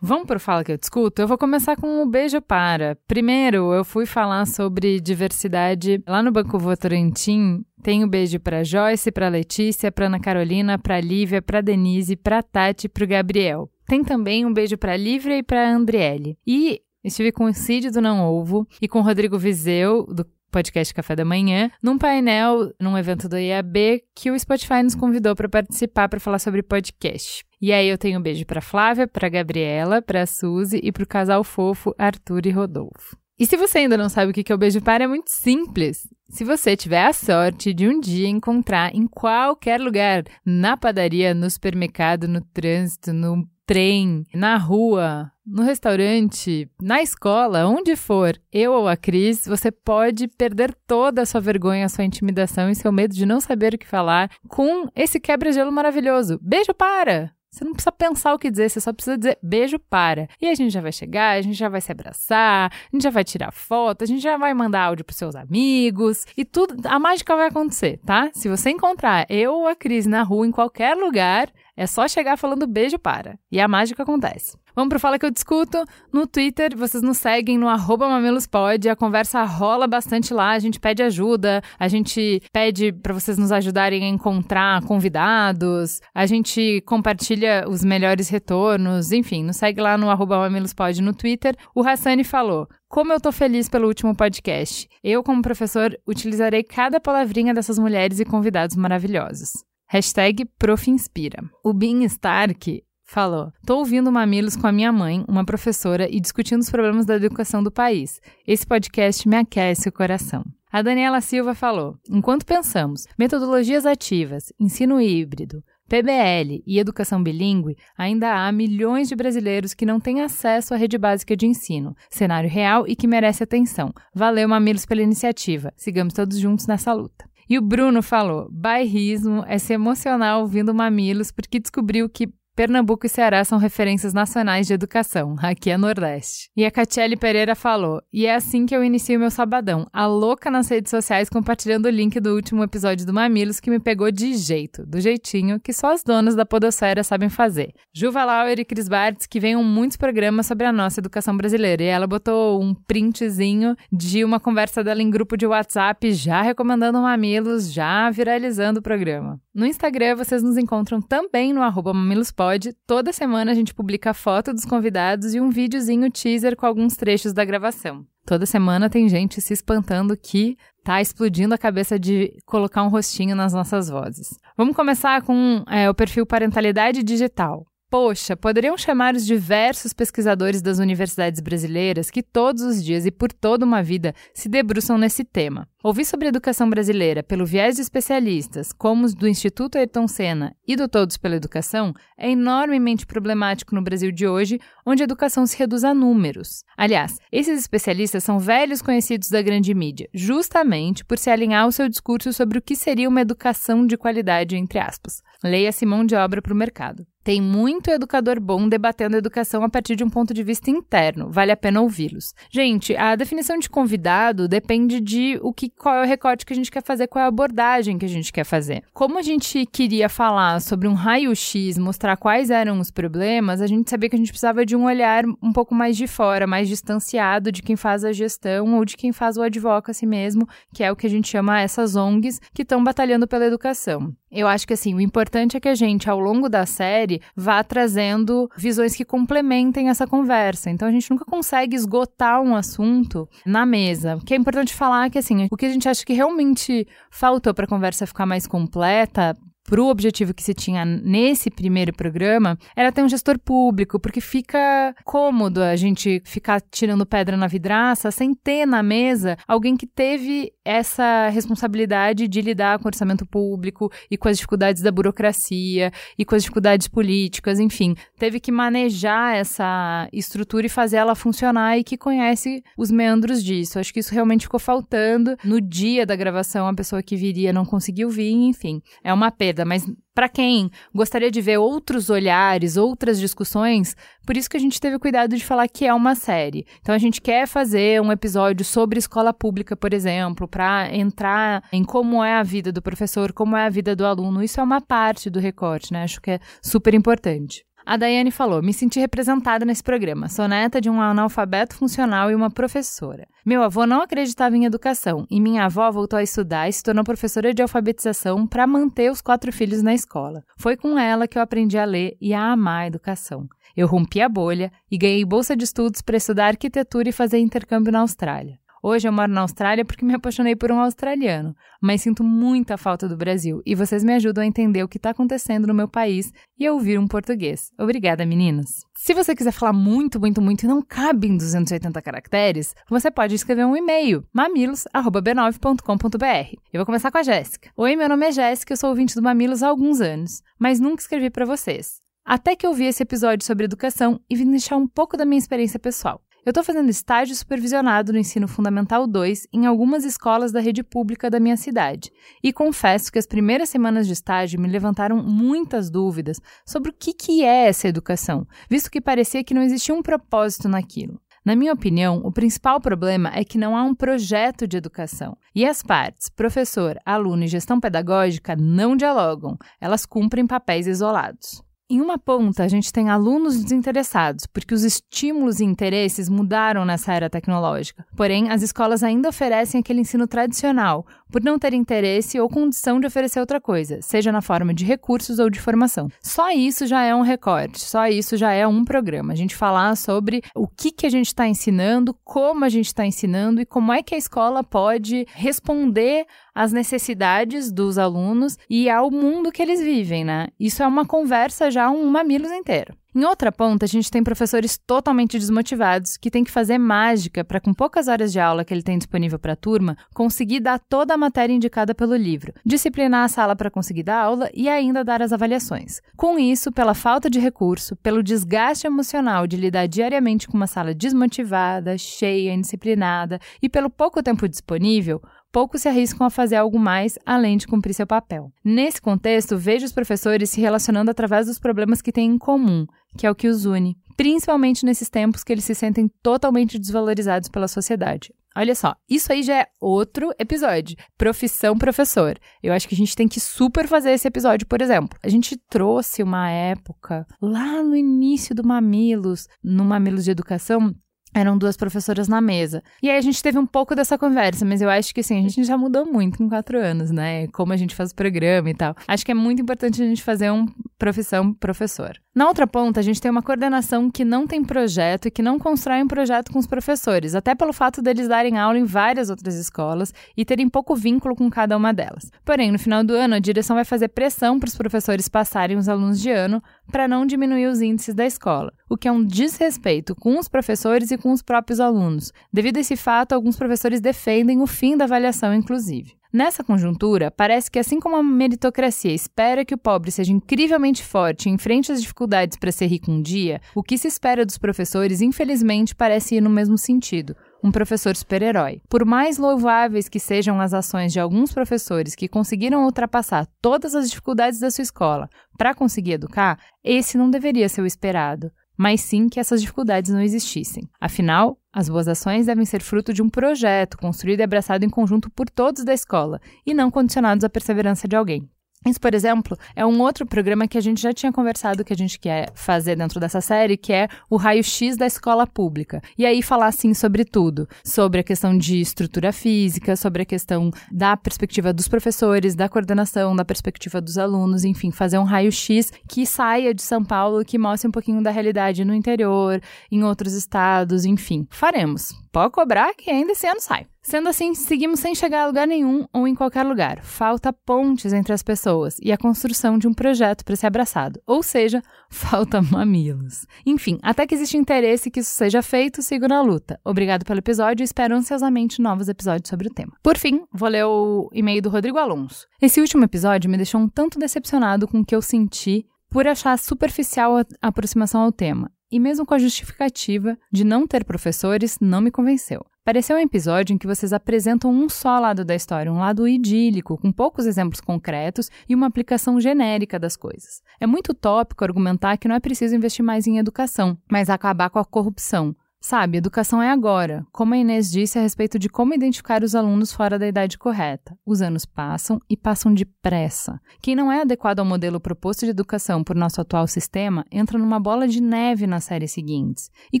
Vamos pro Fala que eu discuto? Eu vou começar com o beijo para. Primeiro, eu fui falar sobre diversidade lá no Banco Votorantim. Tem o beijo para Joyce, para Letícia, para Ana Carolina, para Lívia, para Denise, para Tati, para o Gabriel. Tem também um beijo para Lívia e para Andriele. E estive com o Cid do Não Ovo e com o Rodrigo Vizeu, do podcast Café da Manhã, num painel, num evento do IAB, que o Spotify nos convidou para participar para falar sobre podcast. E aí eu tenho um beijo para Flávia, para Gabriela, para Suzy e para o casal fofo Arthur e Rodolfo. E se você ainda não sabe o que é o beijo para, é muito simples. Se você tiver a sorte de um dia encontrar em qualquer lugar, na padaria, no supermercado, no trânsito, no trem, na rua, no restaurante, na escola, onde for, eu ou a Cris, você pode perder toda a sua vergonha, a sua intimidação e seu medo de não saber o que falar com esse quebra-gelo maravilhoso. Beijo para! Você não precisa pensar o que dizer, você só precisa dizer beijo para. E a gente já vai chegar, a gente já vai se abraçar, a gente já vai tirar foto, a gente já vai mandar áudio pros seus amigos e tudo, a mágica vai acontecer, tá? Se você encontrar eu ou a Cris na rua em qualquer lugar, é só chegar falando beijo para. E a mágica acontece. Vamos pro Fala Que Eu Discuto. No Twitter, vocês nos seguem no arroba mamilospod. A conversa rola bastante lá. A gente pede ajuda. A gente pede para vocês nos ajudarem a encontrar convidados. A gente compartilha os melhores retornos. Enfim, nos segue lá no arroba mamilospod no Twitter. O Hassani falou... Como eu tô feliz pelo último podcast. Eu, como professor, utilizarei cada palavrinha dessas mulheres e convidados maravilhosos. Hashtag Profinspira. O Bin Stark falou: Tô ouvindo Mamilos com a minha mãe, uma professora, e discutindo os problemas da educação do país. Esse podcast me aquece o coração. A Daniela Silva falou: Enquanto pensamos metodologias ativas, ensino híbrido, PBL e educação bilíngue, ainda há milhões de brasileiros que não têm acesso à rede básica de ensino, cenário real e que merece atenção. Valeu, Mamilos, pela iniciativa. Sigamos todos juntos nessa luta. E o Bruno falou: bairrismo é se emocionar ouvindo mamilos porque descobriu que Pernambuco e Ceará são referências nacionais de educação, aqui é Nordeste. E a Catiele Pereira falou: e é assim que eu inicio meu sabadão, a louca nas redes sociais compartilhando o link do último episódio do Mamilos que me pegou de jeito, do jeitinho que só as donas da Podosfera sabem fazer. Juva Lauer e Cris Bartz, que venham muitos programas sobre a nossa educação brasileira, e ela botou um printzinho de uma conversa dela em grupo de WhatsApp, já recomendando Mamilos, já viralizando o programa. No Instagram vocês nos encontram também no arroba mamilospod toda semana a gente publica a foto dos convidados e um videozinho teaser com alguns trechos da gravação. Toda semana tem gente se espantando que tá explodindo a cabeça de colocar um rostinho nas nossas vozes. Vamos começar com é, o perfil Parentalidade Digital. Poxa, poderiam chamar os diversos pesquisadores das universidades brasileiras que todos os dias e por toda uma vida se debruçam nesse tema. Ouvir sobre a educação brasileira pelo viés de especialistas, como os do Instituto Ayrton Senna e do Todos pela Educação, é enormemente problemático no Brasil de hoje, onde a educação se reduz a números. Aliás, esses especialistas são velhos conhecidos da grande mídia, justamente por se alinhar o seu discurso sobre o que seria uma educação de qualidade, entre aspas. Leia-se mão de obra para o mercado. Tem muito educador bom debatendo educação a partir de um ponto de vista interno. Vale a pena ouvi-los. Gente, a definição de convidado depende de o que, qual é o recorte que a gente quer fazer, qual é a abordagem que a gente quer fazer. Como a gente queria falar sobre um raio-x, mostrar quais eram os problemas, a gente sabia que a gente precisava de um olhar um pouco mais de fora, mais distanciado de quem faz a gestão ou de quem faz o advocacy mesmo, que é o que a gente chama essas ONGs que estão batalhando pela educação. Eu acho que assim, o importante é que a gente, ao longo da série, vá trazendo visões que complementem essa conversa. Então a gente nunca consegue esgotar um assunto na mesa. O que é importante falar é que assim, o que a gente acha que realmente faltou para a conversa ficar mais completa, para o objetivo que se tinha nesse primeiro programa era ter um gestor público, porque fica cômodo a gente ficar tirando pedra na vidraça sem ter na mesa alguém que teve essa responsabilidade de lidar com o orçamento público e com as dificuldades da burocracia e com as dificuldades políticas, enfim, teve que manejar essa estrutura e fazer ela funcionar e que conhece os meandros disso. Acho que isso realmente ficou faltando. No dia da gravação, a pessoa que viria não conseguiu vir, enfim, é uma perda mas para quem gostaria de ver outros olhares, outras discussões, por isso que a gente teve cuidado de falar que é uma série. Então a gente quer fazer um episódio sobre escola pública, por exemplo, para entrar em como é a vida do professor, como é a vida do aluno. Isso é uma parte do recorte, né? Acho que é super importante. A Daiane falou: Me senti representada nesse programa. Sou neta de um analfabeto funcional e uma professora. Meu avô não acreditava em educação e minha avó voltou a estudar e se tornou professora de alfabetização para manter os quatro filhos na escola. Foi com ela que eu aprendi a ler e a amar a educação. Eu rompi a bolha e ganhei bolsa de estudos para estudar arquitetura e fazer intercâmbio na Austrália. Hoje eu moro na Austrália porque me apaixonei por um australiano, mas sinto muita falta do Brasil e vocês me ajudam a entender o que está acontecendo no meu país e a ouvir um português. Obrigada, meninas! Se você quiser falar muito, muito, muito e não cabe em 280 caracteres, você pode escrever um e-mail, mamilos.b9.com.br. Eu vou começar com a Jéssica. Oi, meu nome é Jéssica, eu sou ouvinte do Mamilos há alguns anos, mas nunca escrevi para vocês. Até que eu vi esse episódio sobre educação e vim deixar um pouco da minha experiência pessoal. Eu estou fazendo estágio supervisionado no ensino fundamental 2 em algumas escolas da rede pública da minha cidade. E confesso que as primeiras semanas de estágio me levantaram muitas dúvidas sobre o que, que é essa educação, visto que parecia que não existia um propósito naquilo. Na minha opinião, o principal problema é que não há um projeto de educação. E as partes, professor, aluno e gestão pedagógica, não dialogam, elas cumprem papéis isolados. Em uma ponta, a gente tem alunos desinteressados, porque os estímulos e interesses mudaram nessa era tecnológica. Porém, as escolas ainda oferecem aquele ensino tradicional, por não ter interesse ou condição de oferecer outra coisa, seja na forma de recursos ou de formação. Só isso já é um recorte, só isso já é um programa. A gente falar sobre o que, que a gente está ensinando, como a gente está ensinando e como é que a escola pode responder às necessidades dos alunos e ao mundo que eles vivem, né? Isso é uma conversa já um mamilos inteiro. Em outra ponta, a gente tem professores totalmente desmotivados que têm que fazer mágica para, com poucas horas de aula que ele tem disponível para a turma, conseguir dar toda a matéria indicada pelo livro, disciplinar a sala para conseguir dar aula e ainda dar as avaliações. Com isso, pela falta de recurso, pelo desgaste emocional de lidar diariamente com uma sala desmotivada, cheia, indisciplinada e pelo pouco tempo disponível, poucos se arriscam a fazer algo mais além de cumprir seu papel. Nesse contexto, vejo os professores se relacionando através dos problemas que têm em comum, que é o que os une, principalmente nesses tempos que eles se sentem totalmente desvalorizados pela sociedade. Olha só, isso aí já é outro episódio. Profissão professor. Eu acho que a gente tem que super fazer esse episódio, por exemplo. A gente trouxe uma época lá no início do Mamilos, no Mamilos de Educação, eram duas professoras na mesa. E aí a gente teve um pouco dessa conversa, mas eu acho que assim, a gente já mudou muito em quatro anos, né? Como a gente faz o programa e tal. Acho que é muito importante a gente fazer um profissão professor. Na outra ponta, a gente tem uma coordenação que não tem projeto e que não constrói um projeto com os professores, até pelo fato deles darem aula em várias outras escolas e terem pouco vínculo com cada uma delas. Porém, no final do ano, a direção vai fazer pressão para os professores passarem os alunos de ano para não diminuir os índices da escola, o que é um desrespeito com os professores e com os próprios alunos. Devido a esse fato, alguns professores defendem o fim da avaliação, inclusive. Nessa conjuntura, parece que assim como a meritocracia espera que o pobre seja incrivelmente forte e enfrente as dificuldades para ser rico um dia, o que se espera dos professores, infelizmente, parece ir no mesmo sentido um professor super-herói. Por mais louváveis que sejam as ações de alguns professores que conseguiram ultrapassar todas as dificuldades da sua escola para conseguir educar, esse não deveria ser o esperado mas sim que essas dificuldades não existissem. Afinal, as boas ações devem ser fruto de um projeto construído e abraçado em conjunto por todos da escola e não condicionados à perseverança de alguém. Isso, por exemplo, é um outro programa que a gente já tinha conversado que a gente quer fazer dentro dessa série, que é o raio-x da escola pública. E aí falar assim sobre tudo, sobre a questão de estrutura física, sobre a questão da perspectiva dos professores, da coordenação, da perspectiva dos alunos, enfim, fazer um raio-x que saia de São Paulo, que mostre um pouquinho da realidade no interior, em outros estados, enfim. Faremos. Pode cobrar que ainda esse ano sai. Sendo assim, seguimos sem chegar a lugar nenhum ou em qualquer lugar. Falta pontes entre as pessoas e a construção de um projeto para ser abraçado. Ou seja, falta mamilos. Enfim, até que existe interesse que isso seja feito, sigo na luta. Obrigado pelo episódio e espero ansiosamente novos episódios sobre o tema. Por fim, vou ler o e-mail do Rodrigo Alonso. Esse último episódio me deixou um tanto decepcionado com o que eu senti por achar superficial a aproximação ao tema e mesmo com a justificativa de não ter professores, não me convenceu. Pareceu um episódio em que vocês apresentam um só lado da história, um lado idílico, com poucos exemplos concretos e uma aplicação genérica das coisas. É muito tópico argumentar que não é preciso investir mais em educação, mas acabar com a corrupção, Sabe, educação é agora, como a Inês disse a respeito de como identificar os alunos fora da idade correta. Os anos passam e passam depressa. Quem não é adequado ao modelo proposto de educação por nosso atual sistema entra numa bola de neve nas séries seguintes. E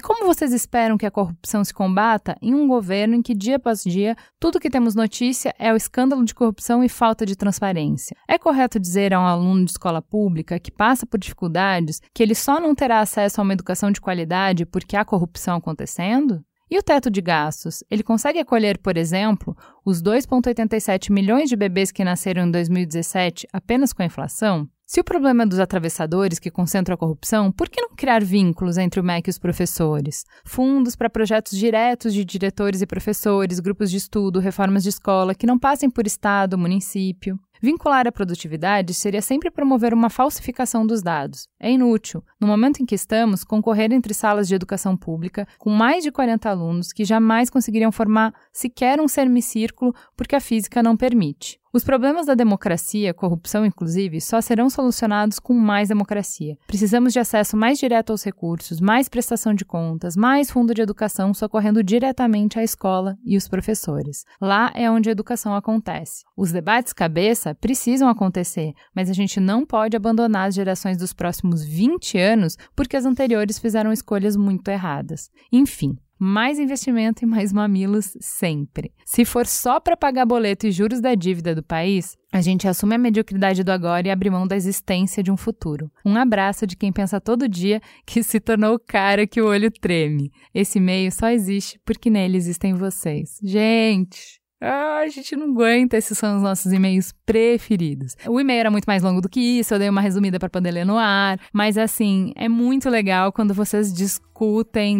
como vocês esperam que a corrupção se combata em um governo em que dia após dia tudo que temos notícia é o escândalo de corrupção e falta de transparência? É correto dizer a um aluno de escola pública que passa por dificuldades que ele só não terá acesso a uma educação de qualidade porque há corrupção? Acontecendo? E o teto de gastos? Ele consegue acolher, por exemplo, os 2,87 milhões de bebês que nasceram em 2017 apenas com a inflação? Se o problema é dos atravessadores que concentram a corrupção, por que não criar vínculos entre o MEC e os professores? Fundos para projetos diretos de diretores e professores, grupos de estudo, reformas de escola que não passem por Estado, município. Vincular a produtividade seria sempre promover uma falsificação dos dados. É inútil. No momento em que estamos, concorrer entre salas de educação pública com mais de 40 alunos que jamais conseguiriam formar sequer um semicírculo porque a física não permite. Os problemas da democracia, corrupção inclusive, só serão solucionados com mais democracia. Precisamos de acesso mais direto aos recursos, mais prestação de contas, mais fundo de educação socorrendo diretamente à escola e os professores. Lá é onde a educação acontece. Os debates cabeça precisam acontecer, mas a gente não pode abandonar as gerações dos próximos 20 anos porque as anteriores fizeram escolhas muito erradas. Enfim, mais investimento e mais mamilos sempre. Se for só para pagar boleto e juros da dívida do país, a gente assume a mediocridade do agora e abre mão da existência de um futuro. Um abraço de quem pensa todo dia que se tornou o cara que o olho treme. Esse meio só existe porque nele existem vocês. Gente! Ah, a gente não aguenta, esses são os nossos e-mails preferidos. O e-mail era muito mais longo do que isso, eu dei uma resumida para poder ler no ar, mas assim, é muito legal quando vocês discutem,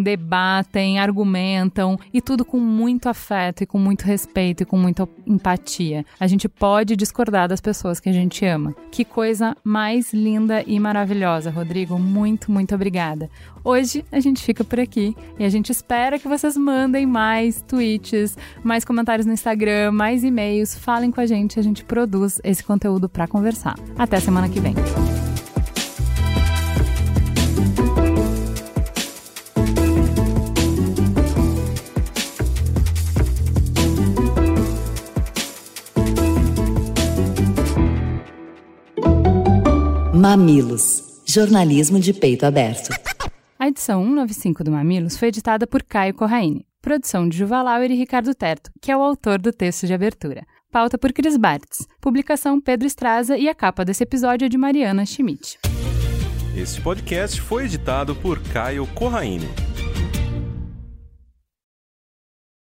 debatem, argumentam e tudo com muito afeto e com muito respeito e com muita empatia. A gente pode discordar das pessoas que a gente ama. Que coisa mais linda e maravilhosa, Rodrigo. Muito, muito obrigada. Hoje a gente fica por aqui e a gente espera que vocês mandem mais tweets, mais comentários no Instagram, mais e-mails, falem com a gente, a gente produz esse conteúdo para conversar. Até semana que vem. Mamilos. Jornalismo de peito aberto. A edição 195 do Mamilos foi editada por Caio Corraine. Produção de Juvalauer e Ricardo Terto, que é o autor do texto de abertura. Pauta por Cris Bartz. Publicação Pedro Estraza e a capa desse episódio é de Mariana Schmidt. Este podcast foi editado por Caio Corraine.